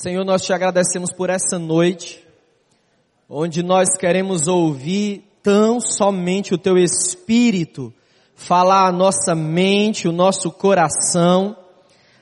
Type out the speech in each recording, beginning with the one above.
Senhor, nós te agradecemos por essa noite, onde nós queremos ouvir tão somente o teu Espírito falar a nossa mente, o nosso coração,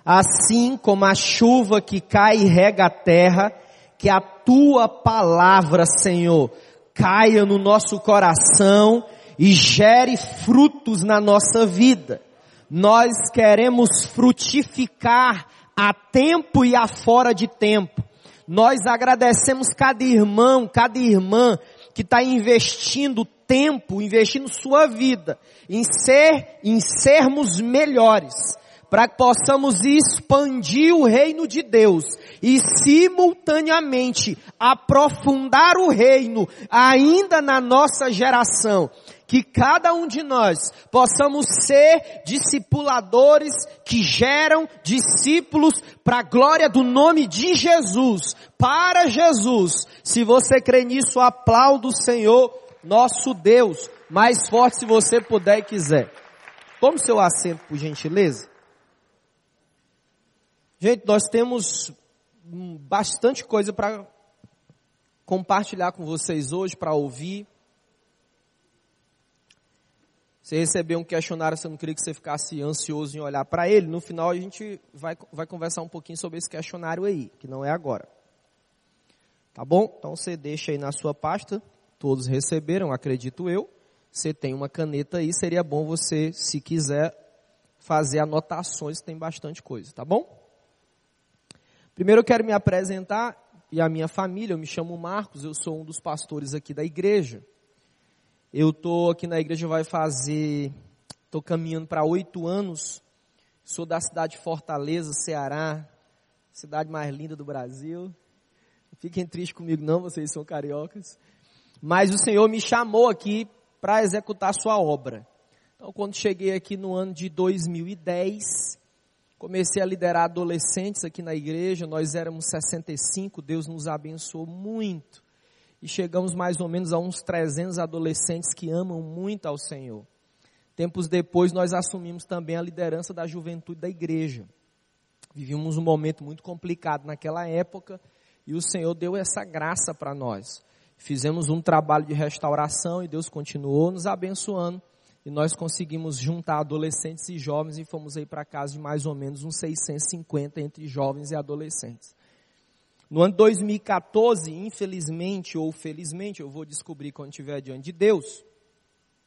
assim como a chuva que cai e rega a terra, que a tua palavra, Senhor, caia no nosso coração e gere frutos na nossa vida. Nós queremos frutificar a tempo e a fora de tempo. Nós agradecemos cada irmão, cada irmã que está investindo tempo, investindo sua vida em ser, em sermos melhores, para que possamos expandir o reino de Deus e simultaneamente aprofundar o reino ainda na nossa geração que cada um de nós possamos ser discipuladores que geram discípulos para a glória do nome de Jesus, para Jesus. Se você crê nisso, aplauda o Senhor, nosso Deus, mais forte se você puder e quiser. Tome seu assento, por gentileza. Gente, nós temos bastante coisa para compartilhar com vocês hoje, para ouvir. Você recebeu um questionário, você não queria que você ficasse ansioso em olhar para ele. No final a gente vai, vai conversar um pouquinho sobre esse questionário aí, que não é agora. Tá bom? Então você deixa aí na sua pasta. Todos receberam, acredito eu. Você tem uma caneta aí, seria bom você, se quiser, fazer anotações, tem bastante coisa, tá bom? Primeiro eu quero me apresentar e a minha família, eu me chamo Marcos, eu sou um dos pastores aqui da igreja. Eu tô aqui na igreja vai fazer, tô caminhando para oito anos. Sou da cidade de Fortaleza, Ceará, cidade mais linda do Brasil. Fiquem tristes comigo não, vocês são cariocas. Mas o Senhor me chamou aqui para executar sua obra. Então, quando cheguei aqui no ano de 2010, comecei a liderar adolescentes aqui na igreja. Nós éramos 65, Deus nos abençoou muito e chegamos mais ou menos a uns 300 adolescentes que amam muito ao Senhor. Tempos depois, nós assumimos também a liderança da juventude da igreja. Vivíamos um momento muito complicado naquela época e o Senhor deu essa graça para nós. Fizemos um trabalho de restauração e Deus continuou nos abençoando e nós conseguimos juntar adolescentes e jovens e fomos aí para casa de mais ou menos uns 650 entre jovens e adolescentes. No ano 2014, infelizmente ou felizmente, eu vou descobrir quando estiver diante de Deus.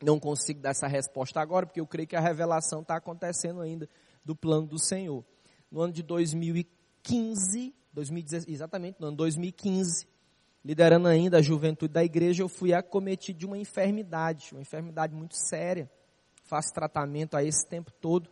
Não consigo dar essa resposta agora, porque eu creio que a revelação está acontecendo ainda do plano do Senhor. No ano de 2015, 2016, exatamente, no ano 2015, liderando ainda a juventude da igreja, eu fui acometido de uma enfermidade, uma enfermidade muito séria. Faço tratamento a esse tempo todo.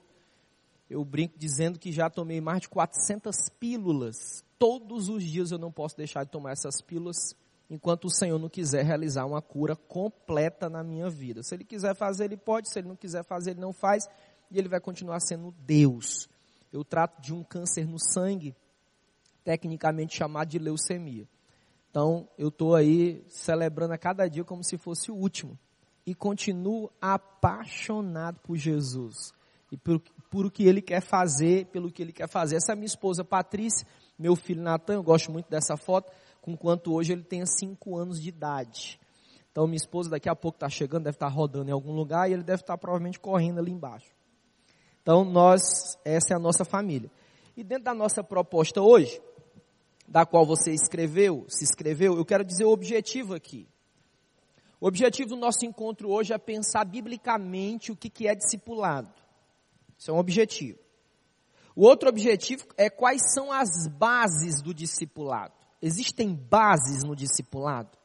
Eu brinco dizendo que já tomei mais de 400 pílulas todos os dias eu não posso deixar de tomar essas pílulas enquanto o Senhor não quiser realizar uma cura completa na minha vida. Se Ele quiser fazer, Ele pode, se Ele não quiser fazer, Ele não faz, e Ele vai continuar sendo Deus. Eu trato de um câncer no sangue, tecnicamente chamado de leucemia. Então, eu estou aí celebrando a cada dia como se fosse o último. E continuo apaixonado por Jesus. E por, por o que Ele quer fazer, pelo que Ele quer fazer. Essa minha esposa Patrícia, meu filho Natan, eu gosto muito dessa foto, com quanto hoje ele tem 5 anos de idade. Então minha esposa daqui a pouco está chegando, deve estar tá rodando em algum lugar e ele deve estar tá provavelmente correndo ali embaixo. Então nós, essa é a nossa família. E dentro da nossa proposta hoje, da qual você escreveu, se inscreveu, eu quero dizer o objetivo aqui. O objetivo do nosso encontro hoje é pensar biblicamente o que, que é discipulado. Isso é um objetivo. O outro objetivo é quais são as bases do discipulado. Existem bases no discipulado?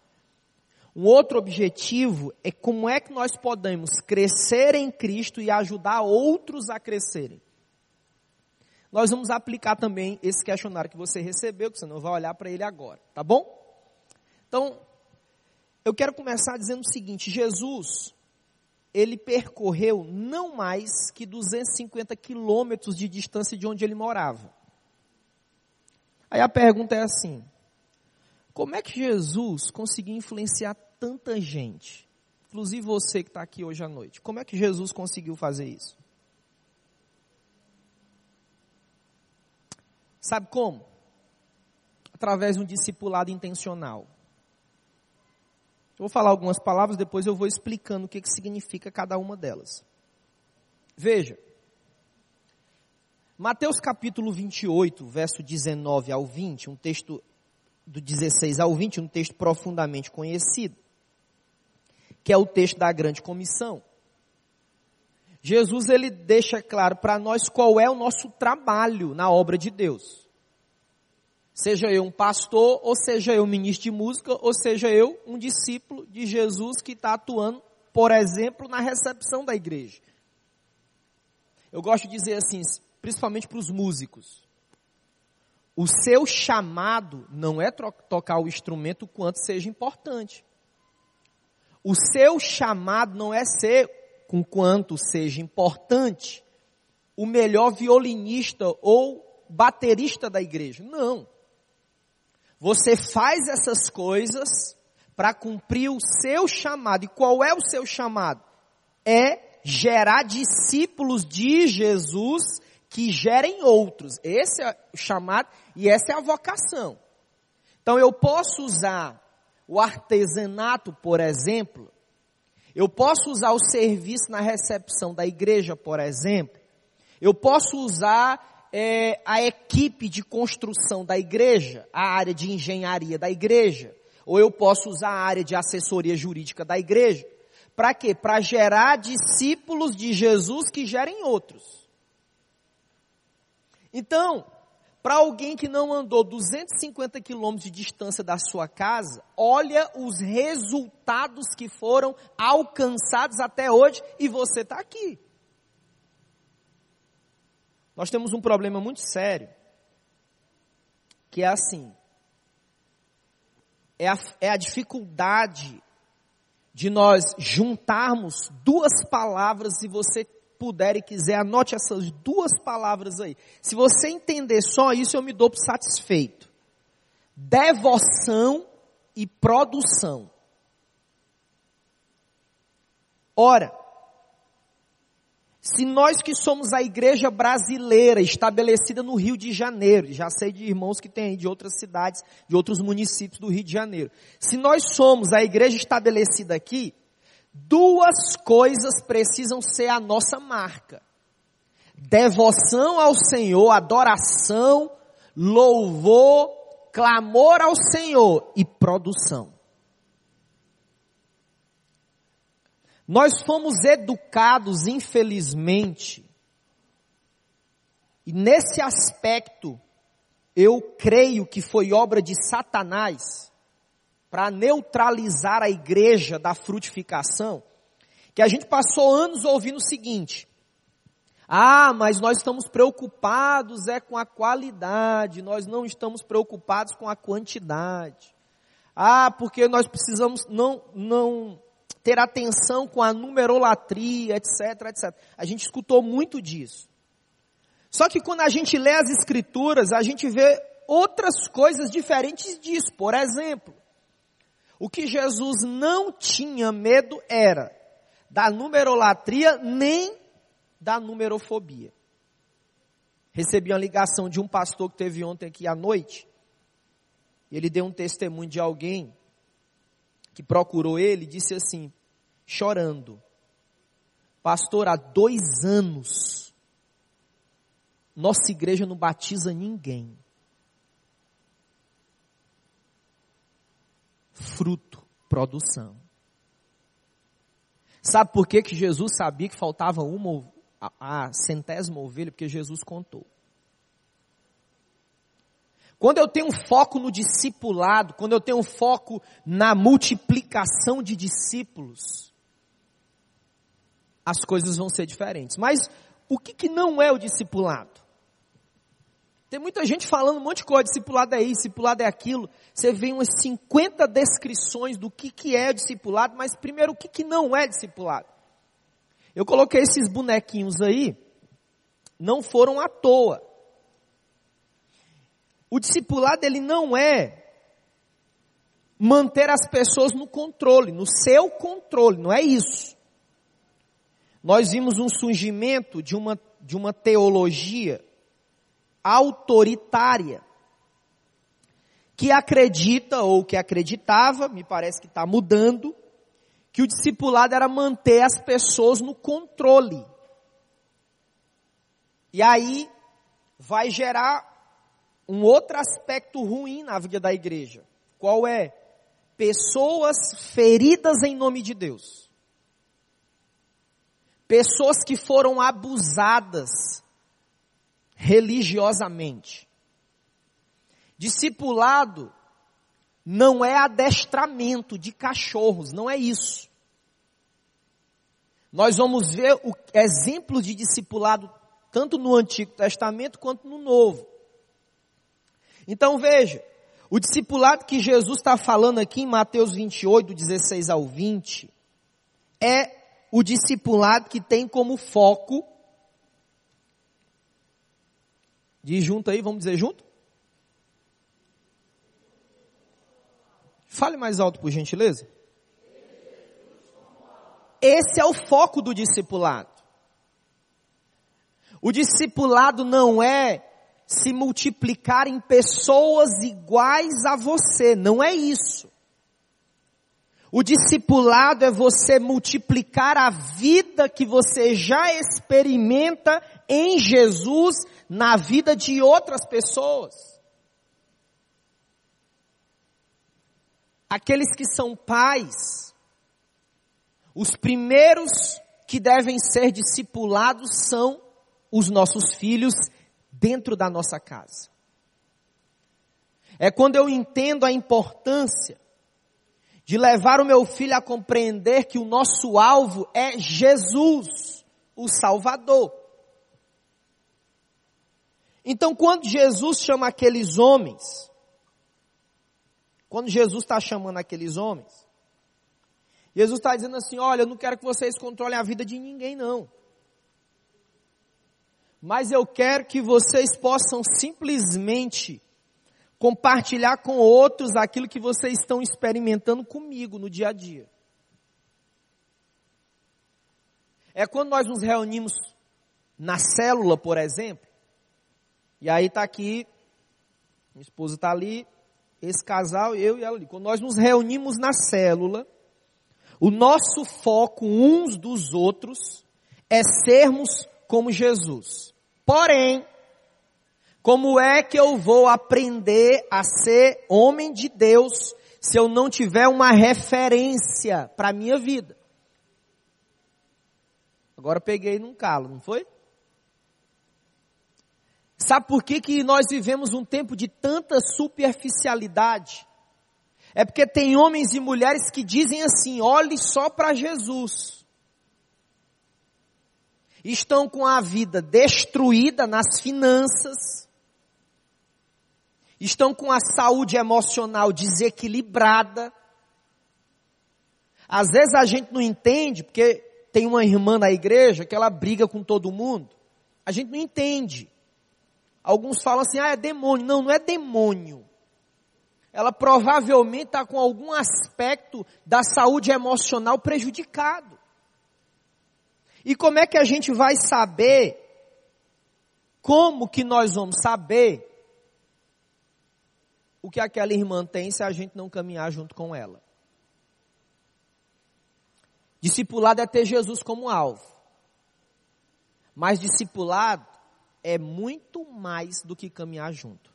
Um outro objetivo é como é que nós podemos crescer em Cristo e ajudar outros a crescerem. Nós vamos aplicar também esse questionário que você recebeu, que você não vai olhar para ele agora, tá bom? Então, eu quero começar dizendo o seguinte: Jesus ele percorreu não mais que 250 quilômetros de distância de onde ele morava. Aí a pergunta é assim: como é que Jesus conseguiu influenciar tanta gente? Inclusive você que está aqui hoje à noite. Como é que Jesus conseguiu fazer isso? Sabe como? através de um discipulado intencional? Eu vou falar algumas palavras, depois eu vou explicando o que, que significa cada uma delas. Veja, Mateus capítulo 28, verso 19 ao 20, um texto do 16 ao 20, um texto profundamente conhecido, que é o texto da grande comissão. Jesus ele deixa claro para nós qual é o nosso trabalho na obra de Deus. Seja eu um pastor, ou seja eu um ministro de música, ou seja eu um discípulo de Jesus que está atuando, por exemplo, na recepção da igreja. Eu gosto de dizer assim, principalmente para os músicos. O seu chamado não é tocar o instrumento quanto seja importante. O seu chamado não é ser, com quanto seja importante, o melhor violinista ou baterista da igreja. Não. Você faz essas coisas para cumprir o seu chamado. E qual é o seu chamado? É gerar discípulos de Jesus que gerem outros. Esse é o chamado e essa é a vocação. Então eu posso usar o artesanato, por exemplo, eu posso usar o serviço na recepção da igreja, por exemplo, eu posso usar é, a equipe de construção da igreja, a área de engenharia da igreja, ou eu posso usar a área de assessoria jurídica da igreja. Para quê? Para gerar discípulos de Jesus que gerem outros. Então, para alguém que não andou 250 quilômetros de distância da sua casa, olha os resultados que foram alcançados até hoje e você está aqui. Nós temos um problema muito sério, que é assim, é a, é a dificuldade de nós juntarmos duas palavras, se você puder e quiser, anote essas duas palavras aí. Se você entender só isso, eu me dou por satisfeito. Devoção e produção. Ora, se nós que somos a igreja brasileira estabelecida no Rio de Janeiro, já sei de irmãos que têm de outras cidades, de outros municípios do Rio de Janeiro. Se nós somos a igreja estabelecida aqui, duas coisas precisam ser a nossa marca. Devoção ao Senhor, adoração, louvor, clamor ao Senhor e produção. Nós fomos educados, infelizmente, e nesse aspecto, eu creio que foi obra de Satanás para neutralizar a igreja da frutificação, que a gente passou anos ouvindo o seguinte: ah, mas nós estamos preocupados é com a qualidade, nós não estamos preocupados com a quantidade. Ah, porque nós precisamos não não ter atenção com a numerolatria, etc, etc. A gente escutou muito disso. Só que quando a gente lê as escrituras, a gente vê outras coisas diferentes disso. Por exemplo, o que Jesus não tinha medo era da numerolatria nem da numerofobia. Recebi uma ligação de um pastor que teve ontem aqui à noite. Ele deu um testemunho de alguém que procurou ele, disse assim, chorando: Pastor, há dois anos, nossa igreja não batiza ninguém. Fruto, produção. Sabe por que, que Jesus sabia que faltava uma, a, centésima ovelha? Porque Jesus contou. Quando eu tenho foco no discipulado, quando eu tenho foco na multiplicação de discípulos, as coisas vão ser diferentes. Mas o que, que não é o discipulado? Tem muita gente falando um monte de coisa, discipulado é isso, discipulado é aquilo. Você vê umas 50 descrições do que, que é discipulado, mas primeiro o que, que não é discipulado. Eu coloquei esses bonequinhos aí, não foram à toa. O discipulado ele não é manter as pessoas no controle, no seu controle, não é isso. Nós vimos um surgimento de uma, de uma teologia autoritária que acredita ou que acreditava, me parece que está mudando, que o discipulado era manter as pessoas no controle. E aí vai gerar um outro aspecto ruim na vida da igreja. Qual é? Pessoas feridas em nome de Deus. Pessoas que foram abusadas religiosamente. Discipulado não é adestramento de cachorros, não é isso. Nós vamos ver o exemplo de discipulado tanto no Antigo Testamento quanto no Novo. Então veja, o discipulado que Jesus está falando aqui em Mateus 28, do 16 ao 20, é o discipulado que tem como foco. Diz junto aí, vamos dizer junto? Fale mais alto, por gentileza. Esse é o foco do discipulado. O discipulado não é se multiplicar em pessoas iguais a você, não é isso. O discipulado é você multiplicar a vida que você já experimenta em Jesus na vida de outras pessoas. Aqueles que são pais, os primeiros que devem ser discipulados são os nossos filhos dentro da nossa casa. É quando eu entendo a importância de levar o meu filho a compreender que o nosso alvo é Jesus, o Salvador. Então, quando Jesus chama aqueles homens, quando Jesus está chamando aqueles homens, Jesus está dizendo assim: olha, eu não quero que vocês controlem a vida de ninguém, não mas eu quero que vocês possam simplesmente compartilhar com outros aquilo que vocês estão experimentando comigo no dia a dia. É quando nós nos reunimos na célula, por exemplo, e aí está aqui, minha esposa está ali, esse casal, eu e ela ali. Quando nós nos reunimos na célula, o nosso foco uns dos outros é sermos como Jesus. Porém, como é que eu vou aprender a ser homem de Deus se eu não tiver uma referência para a minha vida? Agora peguei num calo, não foi? Sabe por que, que nós vivemos um tempo de tanta superficialidade? É porque tem homens e mulheres que dizem assim: olhe só para Jesus estão com a vida destruída nas finanças, estão com a saúde emocional desequilibrada. Às vezes a gente não entende, porque tem uma irmã na igreja que ela briga com todo mundo. A gente não entende. Alguns falam assim, ah, é demônio. Não, não é demônio. Ela provavelmente está com algum aspecto da saúde emocional prejudicado. E como é que a gente vai saber? Como que nós vamos saber o que aquela irmã tem se a gente não caminhar junto com ela? Discipulado é ter Jesus como alvo. Mas discipulado é muito mais do que caminhar junto.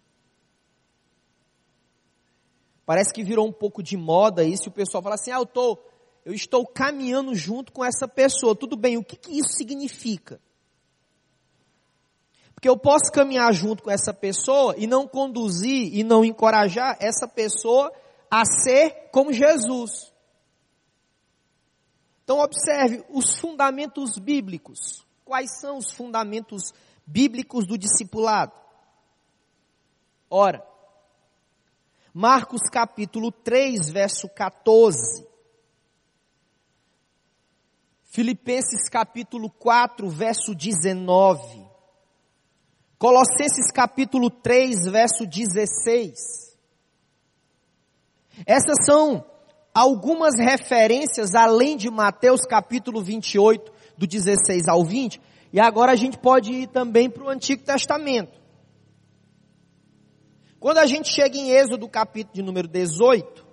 Parece que virou um pouco de moda isso, e o pessoal fala assim: ah, eu estou eu estou caminhando junto com essa pessoa. Tudo bem, o que, que isso significa? Porque eu posso caminhar junto com essa pessoa e não conduzir e não encorajar essa pessoa a ser como Jesus. Então observe os fundamentos bíblicos. Quais são os fundamentos bíblicos do discipulado? Ora, Marcos capítulo 3, verso 14. Filipenses capítulo 4, verso 19. Colossenses capítulo 3, verso 16. Essas são algumas referências além de Mateus capítulo 28, do 16 ao 20. E agora a gente pode ir também para o Antigo Testamento. Quando a gente chega em Êxodo, capítulo de número 18,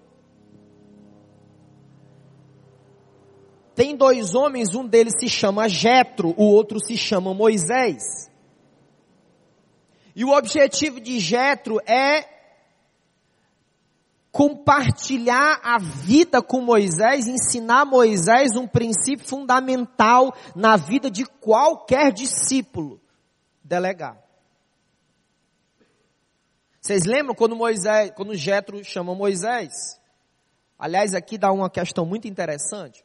tem dois homens, um deles se chama Jetro, o outro se chama Moisés. E o objetivo de Jetro é compartilhar a vida com Moisés, ensinar Moisés um princípio fundamental na vida de qualquer discípulo, delegar. Vocês lembram quando Moisés, quando Jetro chama Moisés? Aliás, aqui dá uma questão muito interessante.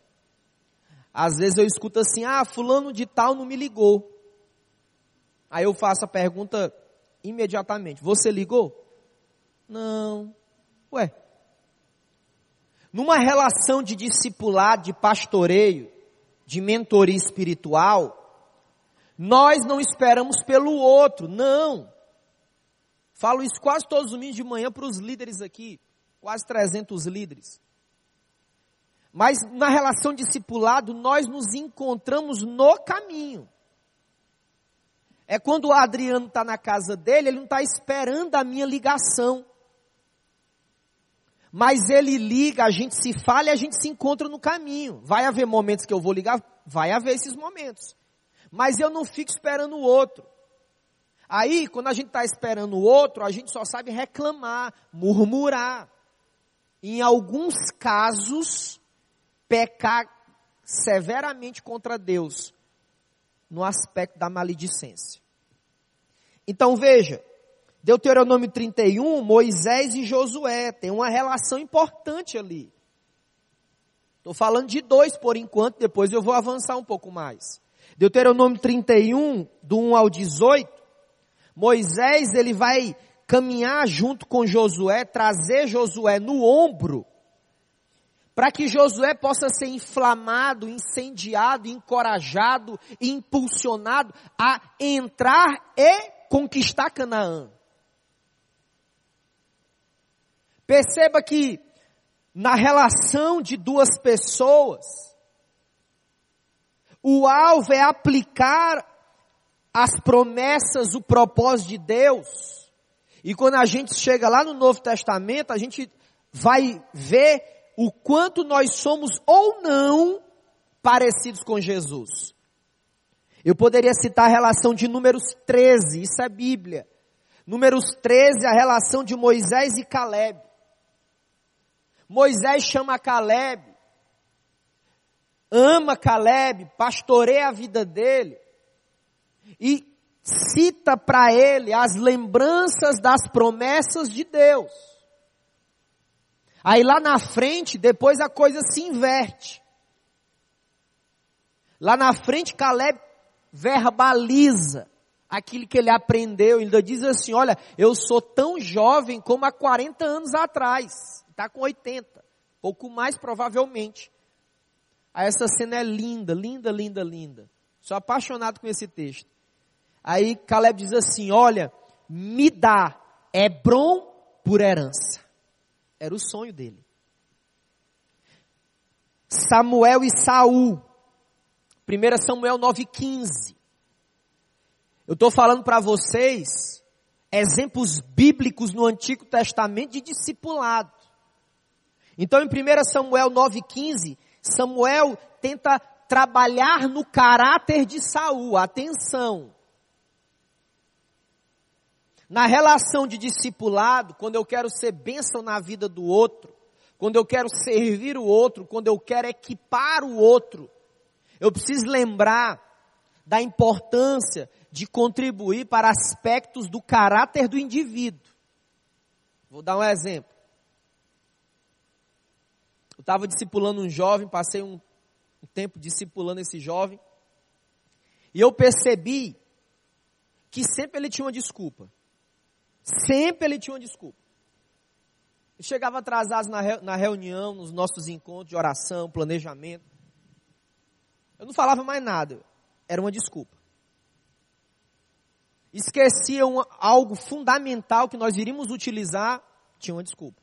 Às vezes eu escuto assim: "Ah, fulano de tal não me ligou". Aí eu faço a pergunta imediatamente: "Você ligou?" Não. Ué. Numa relação de discipulado, de pastoreio, de mentoria espiritual, nós não esperamos pelo outro, não. Falo isso quase todos os domingos de manhã para os líderes aqui, quase 300 líderes. Mas na relação discipulado, nós nos encontramos no caminho. É quando o Adriano está na casa dele, ele não está esperando a minha ligação. Mas ele liga, a gente se fala e a gente se encontra no caminho. Vai haver momentos que eu vou ligar? Vai haver esses momentos. Mas eu não fico esperando o outro. Aí, quando a gente está esperando o outro, a gente só sabe reclamar, murmurar. Em alguns casos, pecar severamente contra Deus, no aspecto da maledicência. Então veja, Deuteronômio 31, Moisés e Josué, tem uma relação importante ali. Estou falando de dois por enquanto, depois eu vou avançar um pouco mais. Deuteronômio 31, do 1 ao 18, Moisés, ele vai caminhar junto com Josué, trazer Josué no ombro, para que Josué possa ser inflamado, incendiado, encorajado, impulsionado a entrar e conquistar Canaã. Perceba que na relação de duas pessoas, o alvo é aplicar as promessas, o propósito de Deus. E quando a gente chega lá no Novo Testamento, a gente vai ver o quanto nós somos ou não parecidos com Jesus. Eu poderia citar a relação de Números 13, isso é Bíblia. Números 13, a relação de Moisés e Caleb. Moisés chama Caleb, ama Caleb, pastoreia a vida dele e cita para ele as lembranças das promessas de Deus. Aí lá na frente, depois a coisa se inverte. Lá na frente, Caleb verbaliza aquilo que ele aprendeu. Ele diz assim: Olha, eu sou tão jovem como há 40 anos atrás. Está com 80, pouco mais provavelmente. Aí essa cena é linda, linda, linda, linda. Sou apaixonado com esse texto. Aí Caleb diz assim: Olha, me dá Hebron por herança. Era o sonho dele. Samuel e Saul. 1 Samuel 9,15. Eu estou falando para vocês exemplos bíblicos no Antigo Testamento de discipulado. Então, em 1 Samuel 9,15, Samuel tenta trabalhar no caráter de Saul. Atenção. Na relação de discipulado, quando eu quero ser bênção na vida do outro, quando eu quero servir o outro, quando eu quero equipar o outro, eu preciso lembrar da importância de contribuir para aspectos do caráter do indivíduo. Vou dar um exemplo. Eu estava discipulando um jovem, passei um, um tempo discipulando esse jovem, e eu percebi que sempre ele tinha uma desculpa. Sempre ele tinha uma desculpa. Ele chegava atrasado na, reunião, nos nossos encontros de oração, planejamento. Eu não falava mais nada. Era uma desculpa. Esquecia um, algo fundamental que nós iríamos utilizar, tinha uma desculpa.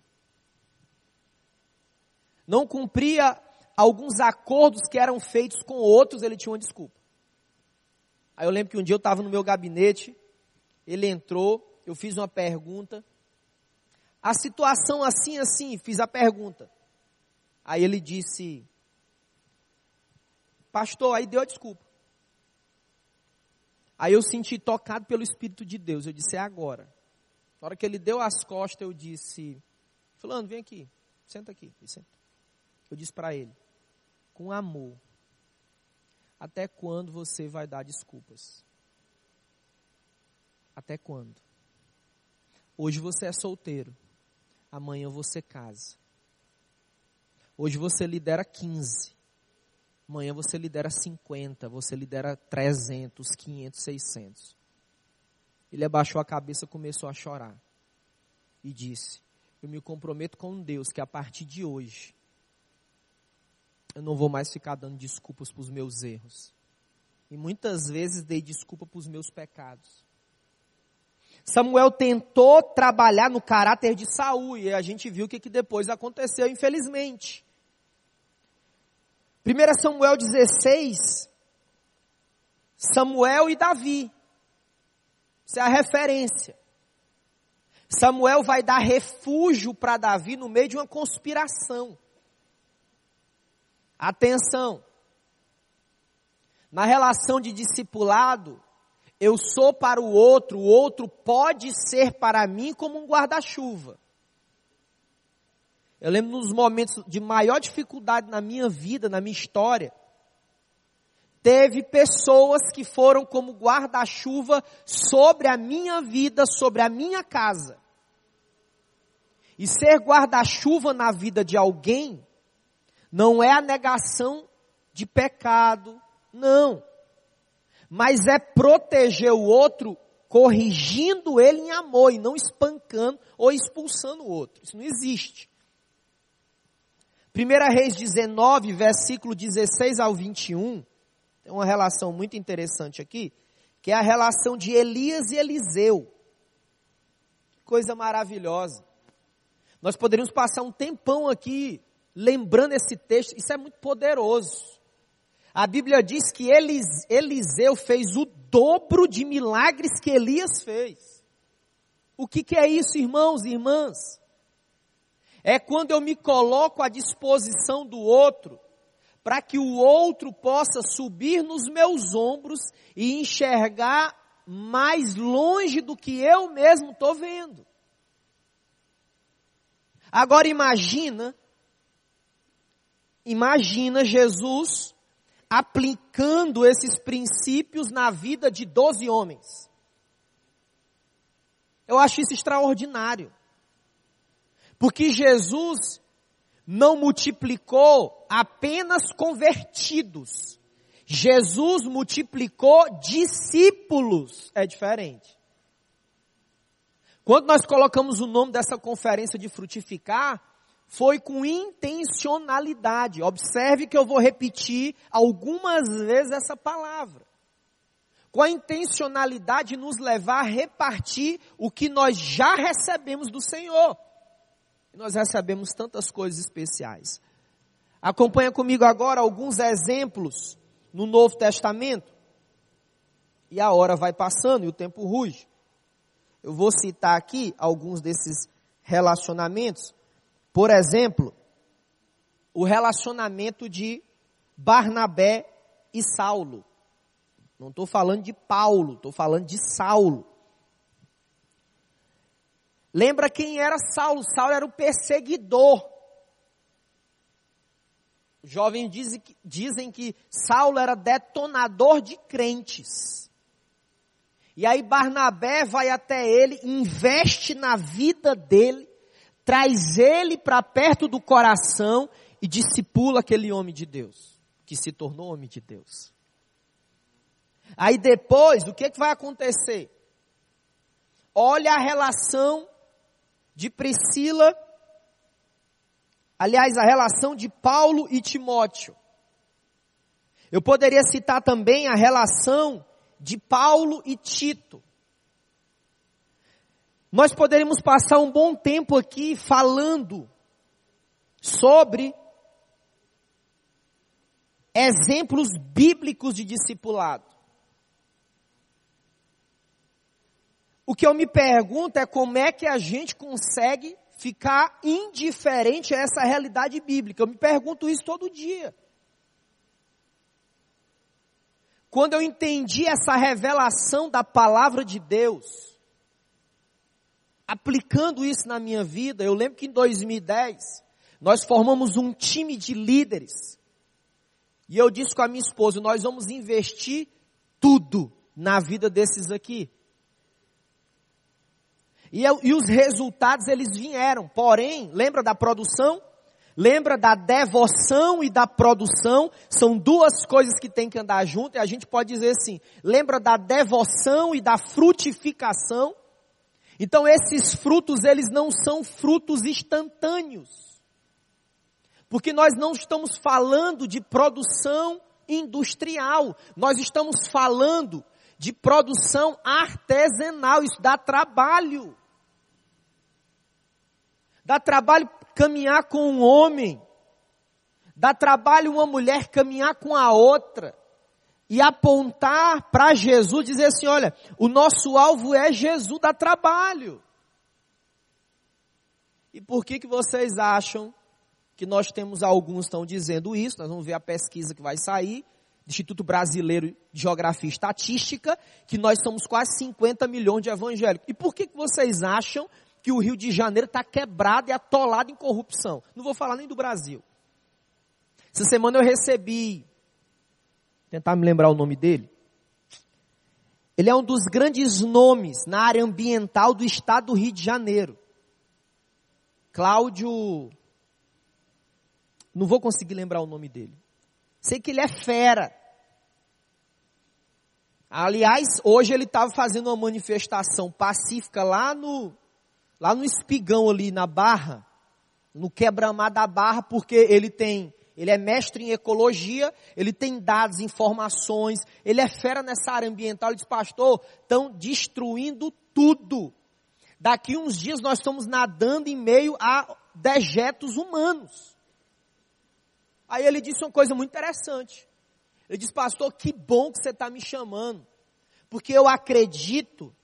Não cumpria alguns acordos que eram feitos com outros, ele tinha uma desculpa. Aí eu lembro que um dia eu estava no meu gabinete, ele entrou, eu fiz uma pergunta, a situação assim, assim, fiz a pergunta. Aí ele disse, pastor, aí deu a desculpa. Aí eu senti tocado pelo Espírito de Deus. Eu disse, é agora. Na hora que ele deu as costas, eu disse, fulano, vem aqui, senta aqui. Senta. Eu disse para ele, com amor, até quando você vai dar desculpas? Até quando? Hoje você é solteiro, amanhã você casa. Hoje você lidera 15, Amanhã você lidera 50, você lidera 300, 500, 600. Ele abaixou a cabeça, começou a chorar e disse: Eu me comprometo com Deus que a partir de hoje eu não vou mais ficar dando desculpas para os meus erros. E muitas vezes dei desculpa para os meus pecados. Samuel tentou trabalhar no caráter de Saul e a gente viu o que, que depois aconteceu, infelizmente. 1 Samuel 16, Samuel e Davi. Isso é a referência. Samuel vai dar refúgio para Davi no meio de uma conspiração. Atenção. Na relação de discipulado, eu sou para o outro, o outro pode ser para mim como um guarda-chuva. Eu lembro nos momentos de maior dificuldade na minha vida, na minha história, teve pessoas que foram como guarda-chuva sobre a minha vida, sobre a minha casa. E ser guarda-chuva na vida de alguém não é a negação de pecado, não. Mas é proteger o outro corrigindo ele em amor e não espancando ou expulsando o outro. Isso não existe. 1 Reis 19, versículo 16 ao 21, tem uma relação muito interessante aqui, que é a relação de Elias e Eliseu. Coisa maravilhosa. Nós poderíamos passar um tempão aqui lembrando esse texto, isso é muito poderoso. A Bíblia diz que Eliseu fez o dobro de milagres que Elias fez. O que, que é isso, irmãos e irmãs? É quando eu me coloco à disposição do outro, para que o outro possa subir nos meus ombros e enxergar mais longe do que eu mesmo estou vendo. Agora imagina, imagina Jesus aplicando esses princípios na vida de doze homens. Eu acho isso extraordinário. Porque Jesus não multiplicou apenas convertidos. Jesus multiplicou discípulos. É diferente. Quando nós colocamos o nome dessa conferência de frutificar, foi com intencionalidade. Observe que eu vou repetir algumas vezes essa palavra. Com a intencionalidade de nos levar a repartir o que nós já recebemos do Senhor nós recebemos tantas coisas especiais. Acompanha comigo agora alguns exemplos no Novo Testamento. E a hora vai passando e o tempo ruge. Eu vou citar aqui alguns desses relacionamentos. Por exemplo, o relacionamento de Barnabé e Saulo. Não estou falando de Paulo, estou falando de Saulo. Lembra quem era Saulo? Saulo era o perseguidor. Os jovens dizem que, dizem que Saulo era detonador de crentes. E aí Barnabé vai até ele, investe na vida dele, traz ele para perto do coração e discipula aquele homem de Deus, que se tornou homem de Deus. Aí depois, o que, que vai acontecer? Olha a relação de Priscila, aliás, a relação de Paulo e Timóteo. Eu poderia citar também a relação de Paulo e Tito. Nós poderíamos passar um bom tempo aqui falando sobre exemplos bíblicos de discipulado. O que eu me pergunto é como é que a gente consegue ficar indiferente a essa realidade bíblica. Eu me pergunto isso todo dia. Quando eu entendi essa revelação da palavra de Deus, aplicando isso na minha vida, eu lembro que em 2010, nós formamos um time de líderes. E eu disse com a minha esposa, nós vamos investir tudo na vida desses aqui. E, eu, e os resultados eles vieram. Porém, lembra da produção? Lembra da devoção e da produção? São duas coisas que tem que andar junto. E a gente pode dizer assim: lembra da devoção e da frutificação? Então esses frutos eles não são frutos instantâneos. Porque nós não estamos falando de produção industrial, nós estamos falando de produção artesanal, isso dá trabalho. Dá trabalho caminhar com um homem, dá trabalho uma mulher caminhar com a outra e apontar para Jesus, dizer assim, olha, o nosso alvo é Jesus, dá trabalho. E por que que vocês acham que nós temos alguns estão dizendo isso, nós vamos ver a pesquisa que vai sair, do Instituto Brasileiro de Geografia e Estatística, que nós somos quase 50 milhões de evangélicos. E por que, que vocês acham que o Rio de Janeiro está quebrado e atolado em corrupção? Não vou falar nem do Brasil. Essa semana eu recebi, tentar me lembrar o nome dele. Ele é um dos grandes nomes na área ambiental do estado do Rio de Janeiro. Cláudio não vou conseguir lembrar o nome dele. Sei que ele é fera. Aliás, hoje ele estava fazendo uma manifestação pacífica lá no, lá no espigão ali na Barra, no quebramar da Barra, porque ele tem, ele é mestre em ecologia, ele tem dados, informações, ele é fera nessa área ambiental. Ele diz, pastor, estão destruindo tudo. Daqui uns dias nós estamos nadando em meio a dejetos humanos. Aí ele disse uma coisa muito interessante. Ele disse, pastor, que bom que você está me chamando. Porque eu acredito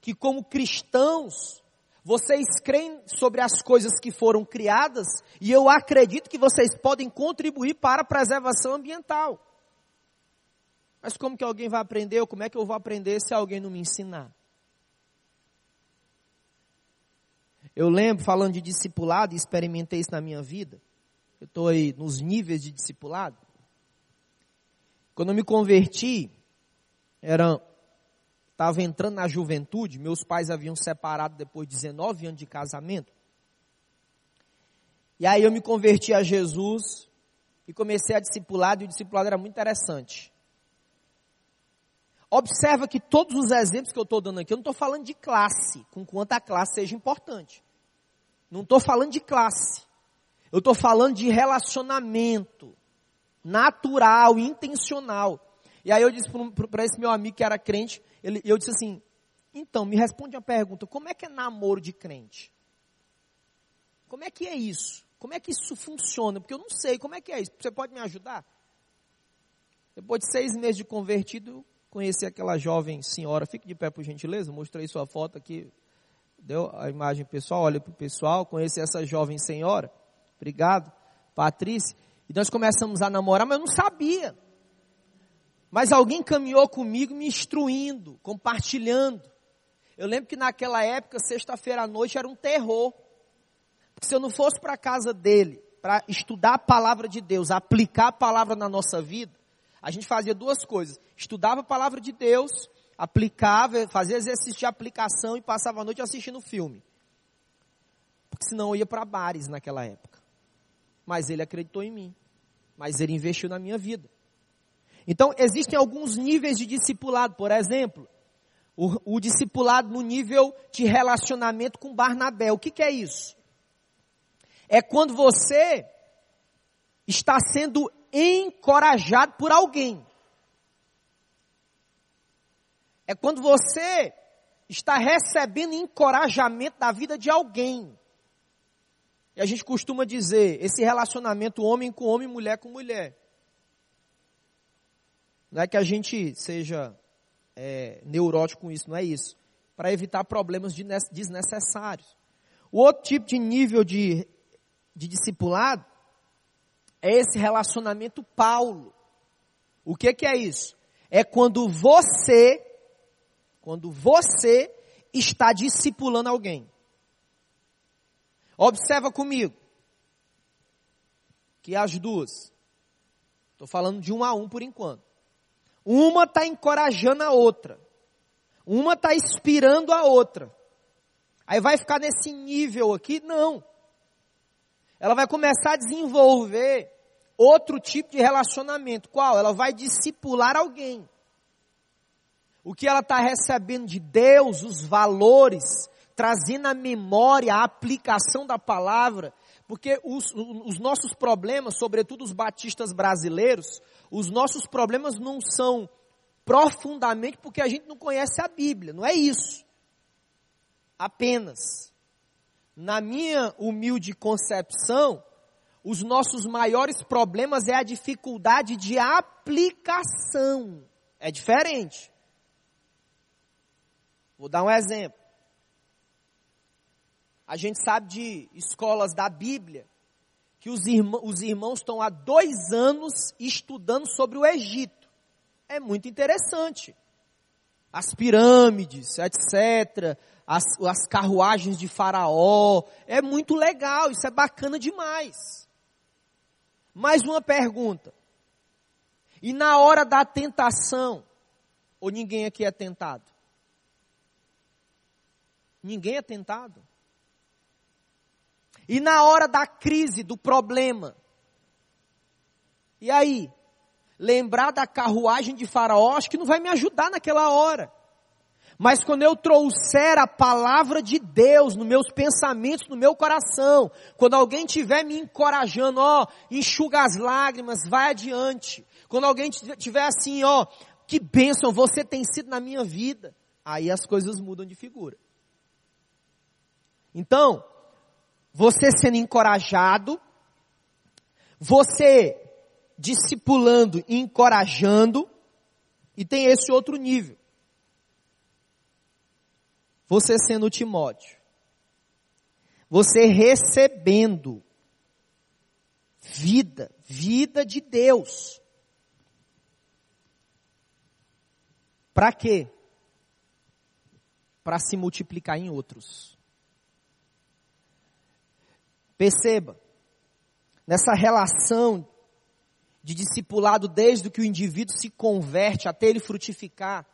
que como cristãos, vocês creem sobre as coisas que foram criadas e eu acredito que vocês podem contribuir para a preservação ambiental. Mas como que alguém vai aprender ou como é que eu vou aprender se alguém não me ensinar? Eu lembro, falando de discipulado, e experimentei isso na minha vida eu estou aí nos níveis de discipulado. Quando eu me converti, era estava entrando na juventude, meus pais haviam separado depois de 19 anos de casamento. E aí eu me converti a Jesus e comecei a discipulado, e o discipulado era muito interessante. Observa que todos os exemplos que eu estou dando aqui, eu não estou falando de classe, com quanto a classe seja importante. Não estou falando de classe. Eu estou falando de relacionamento natural, intencional. E aí eu disse para esse meu amigo que era crente, ele, eu disse assim, então, me responde uma pergunta, como é que é namoro de crente? Como é que é isso? Como é que isso funciona? Porque eu não sei, como é que é isso? Você pode me ajudar? Depois de seis meses de convertido, conheci aquela jovem senhora, fique de pé por gentileza, mostrei sua foto aqui, deu a imagem pessoal, olha para o pessoal, conheci essa jovem senhora, Obrigado, Patrícia. E nós começamos a namorar, mas eu não sabia. Mas alguém caminhou comigo me instruindo, compartilhando. Eu lembro que naquela época, sexta-feira à noite, era um terror. Porque se eu não fosse para a casa dele, para estudar a palavra de Deus, aplicar a palavra na nossa vida, a gente fazia duas coisas. Estudava a palavra de Deus, aplicava, fazia exercício de aplicação e passava a noite assistindo filme. Porque senão eu ia para bares naquela época mas ele acreditou em mim. Mas ele investiu na minha vida. Então, existem alguns níveis de discipulado. Por exemplo, o, o discipulado no nível de relacionamento com Barnabé. O que, que é isso? É quando você está sendo encorajado por alguém. É quando você está recebendo encorajamento da vida de alguém. E a gente costuma dizer, esse relacionamento homem com homem, mulher com mulher. Não é que a gente seja é, neurótico com isso, não é isso. Para evitar problemas desnecessários. O outro tipo de nível de, de discipulado é esse relacionamento Paulo. O que, que é isso? É quando você, quando você está discipulando alguém. Observa comigo. Que as duas. Estou falando de um a um por enquanto. Uma está encorajando a outra. Uma está inspirando a outra. Aí vai ficar nesse nível aqui? Não. Ela vai começar a desenvolver outro tipo de relacionamento. Qual? Ela vai discipular alguém. O que ela está recebendo de Deus, os valores, trazendo a memória, a aplicação da palavra, porque os, os, nossos problemas, sobretudo os batistas brasileiros, os nossos problemas não são profundamente porque a gente não conhece a Bíblia, não é isso. Apenas. Na minha humilde concepção, os nossos maiores problemas é a dificuldade de aplicação. É diferente. Vou dar um exemplo. A gente sabe de escolas da Bíblia que os, irmãos, os irmãos estão há dois anos estudando sobre o Egito. É muito interessante. As pirâmides, etc. As, as carruagens de Faraó. É muito legal, isso é bacana demais. Mais uma pergunta. E na hora da tentação, ou ninguém aqui é tentado? Ninguém é tentado. E na hora da crise, do problema, e aí? Lembrar da carruagem de Faraó, acho que não vai me ajudar naquela hora. Mas quando eu trouxer a palavra de Deus nos meus pensamentos, no meu coração, quando alguém estiver me encorajando, ó, enxuga as lágrimas, vai adiante. Quando alguém estiver assim, ó, que bênção você tem sido na minha vida, aí as coisas mudam de figura. Então, você sendo encorajado, você discipulando e encorajando, e tem esse outro nível você sendo Timóteo, você recebendo vida, vida de Deus. Para quê? Para se multiplicar em outros. Perceba, nessa relação de discipulado desde que o indivíduo se converte até ele frutificar,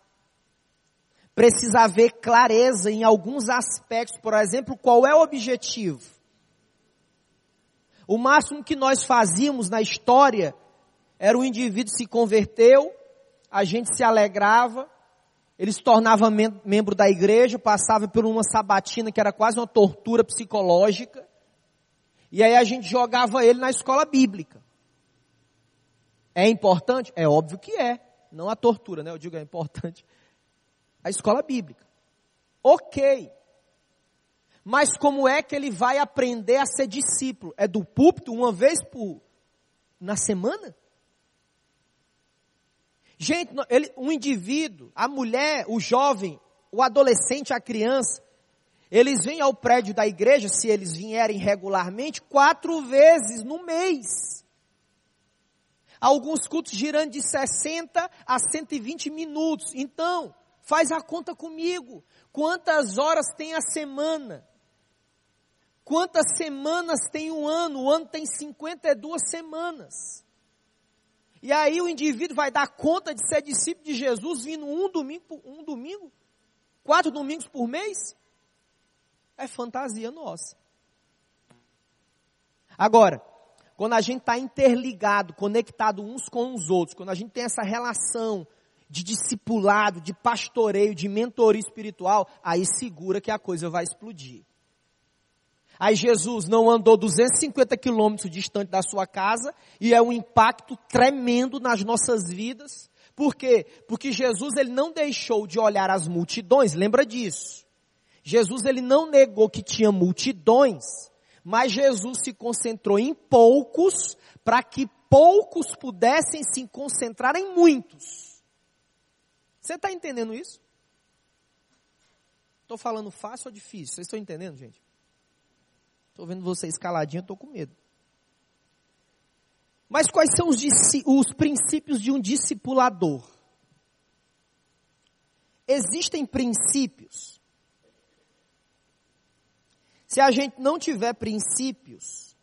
precisa haver clareza em alguns aspectos, por exemplo, qual é o objetivo. O máximo que nós fazíamos na história era o indivíduo se converteu, a gente se alegrava, ele se tornava mem membro da igreja, passava por uma sabatina que era quase uma tortura psicológica, e aí a gente jogava ele na escola bíblica. É importante? É óbvio que é. Não a tortura, né? Eu digo é importante a escola bíblica. Ok. Mas como é que ele vai aprender a ser discípulo? É do púlpito uma vez por na semana? Gente, ele, um indivíduo, a mulher, o jovem, o adolescente, a criança, eles vêm ao prédio da igreja, se eles vierem regularmente, quatro vezes no mês. Alguns cultos girando de 60 a 120 minutos. Então, Faz a conta comigo. Quantas horas tem a semana? Quantas semanas tem um ano? O ano tem 52 semanas. E aí o indivíduo vai dar conta de ser discípulo de Jesus vindo um domingo, um domingo, quatro domingos por mês? É fantasia nossa. Agora, quando a gente está interligado, conectado uns com os outros, quando a gente tem essa relação de discipulado, de pastoreio, de mentoria espiritual, aí segura que a coisa vai explodir. Aí Jesus não andou 250 quilômetros distante da sua casa e é um impacto tremendo nas nossas vidas. Por quê? Porque Jesus ele não deixou de olhar as multidões, lembra disso. Jesus ele não negou que tinha multidões, mas Jesus se concentrou em poucos para que poucos pudessem se concentrar em muitos. Você está entendendo isso? Estou falando fácil ou difícil? Vocês estão entendendo, gente? Estou vendo vocês caladinho, estou com medo. Mas quais são os, os princípios de um discipulador? Existem princípios. Se a gente não tiver princípios,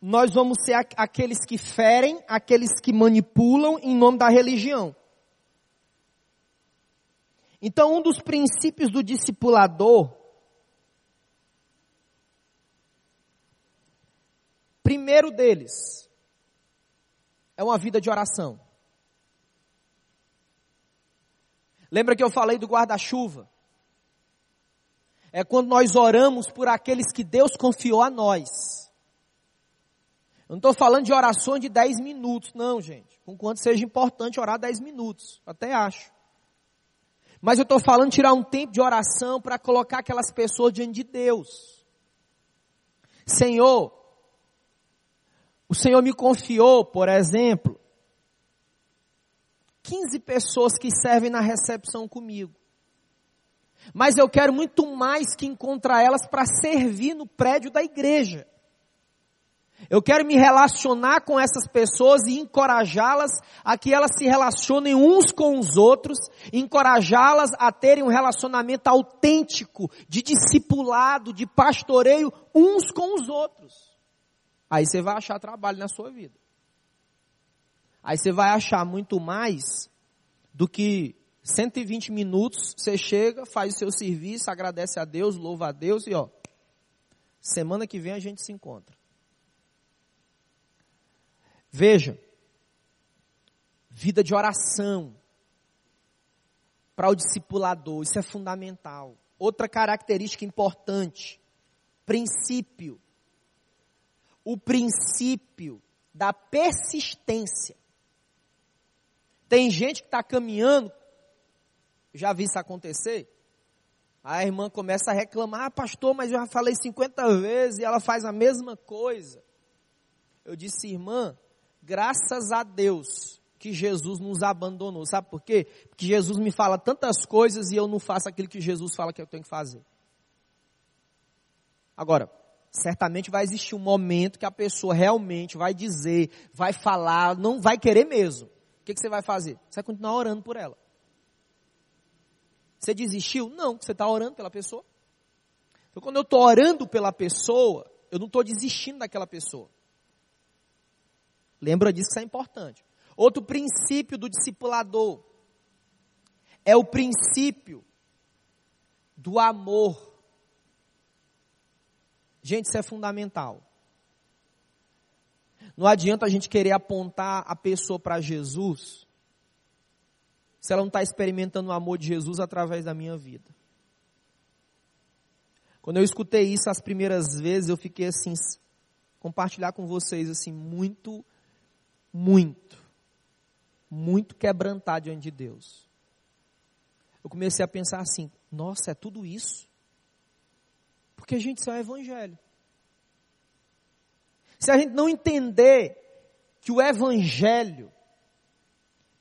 nós vamos ser aqueles que ferem, aqueles que manipulam em nome da religião. Então, um dos princípios do discipulador primeiro deles é uma vida de oração. Lembra que eu falei do guarda-chuva? É quando nós oramos por aqueles que Deus confiou a nós. Eu não estou falando de orações de 10 minutos, não, gente. Com quanto seja importante orar 10 minutos, até acho. Mas eu estou falando de tirar um tempo de oração para colocar aquelas pessoas diante de Deus. Senhor, o Senhor me confiou, por exemplo, 15 pessoas que servem na recepção comigo. Mas eu quero muito mais que encontrar elas para servir no prédio da igreja. Eu quero me relacionar com essas pessoas e encorajá-las a que elas se relacionem uns com os outros, encorajá-las a terem um relacionamento autêntico, de discipulado, de pastoreio uns com os outros. Aí você vai achar trabalho na sua vida. Aí você vai achar muito mais do que 120 minutos, você chega, faz o seu serviço, agradece a Deus, louva a Deus e ó, semana que vem a gente se encontra. Veja, vida de oração para o discipulador, isso é fundamental. Outra característica importante, princípio. O princípio da persistência. Tem gente que está caminhando, já vi isso acontecer. A irmã começa a reclamar, ah, pastor, mas eu já falei 50 vezes e ela faz a mesma coisa. Eu disse, irmã, graças a Deus que Jesus nos abandonou. Sabe por quê? Porque Jesus me fala tantas coisas e eu não faço aquilo que Jesus fala que eu tenho que fazer. Agora, certamente vai existir um momento que a pessoa realmente vai dizer, vai falar, não vai querer mesmo. O que, que você vai fazer? Você vai continuar orando por ela. Você desistiu? Não, você está orando pela pessoa. Então, quando eu estou orando pela pessoa, eu não estou desistindo daquela pessoa. Lembra disso que isso é importante. Outro princípio do discipulador é o princípio do amor. Gente, isso é fundamental. Não adianta a gente querer apontar a pessoa para Jesus se ela não está experimentando o amor de Jesus através da minha vida. Quando eu escutei isso as primeiras vezes, eu fiquei assim, compartilhar com vocês assim, muito muito, muito quebrantado diante de Deus. Eu comecei a pensar assim: nossa, é tudo isso? Porque a gente isso é Evangelho. Se a gente não entender que o Evangelho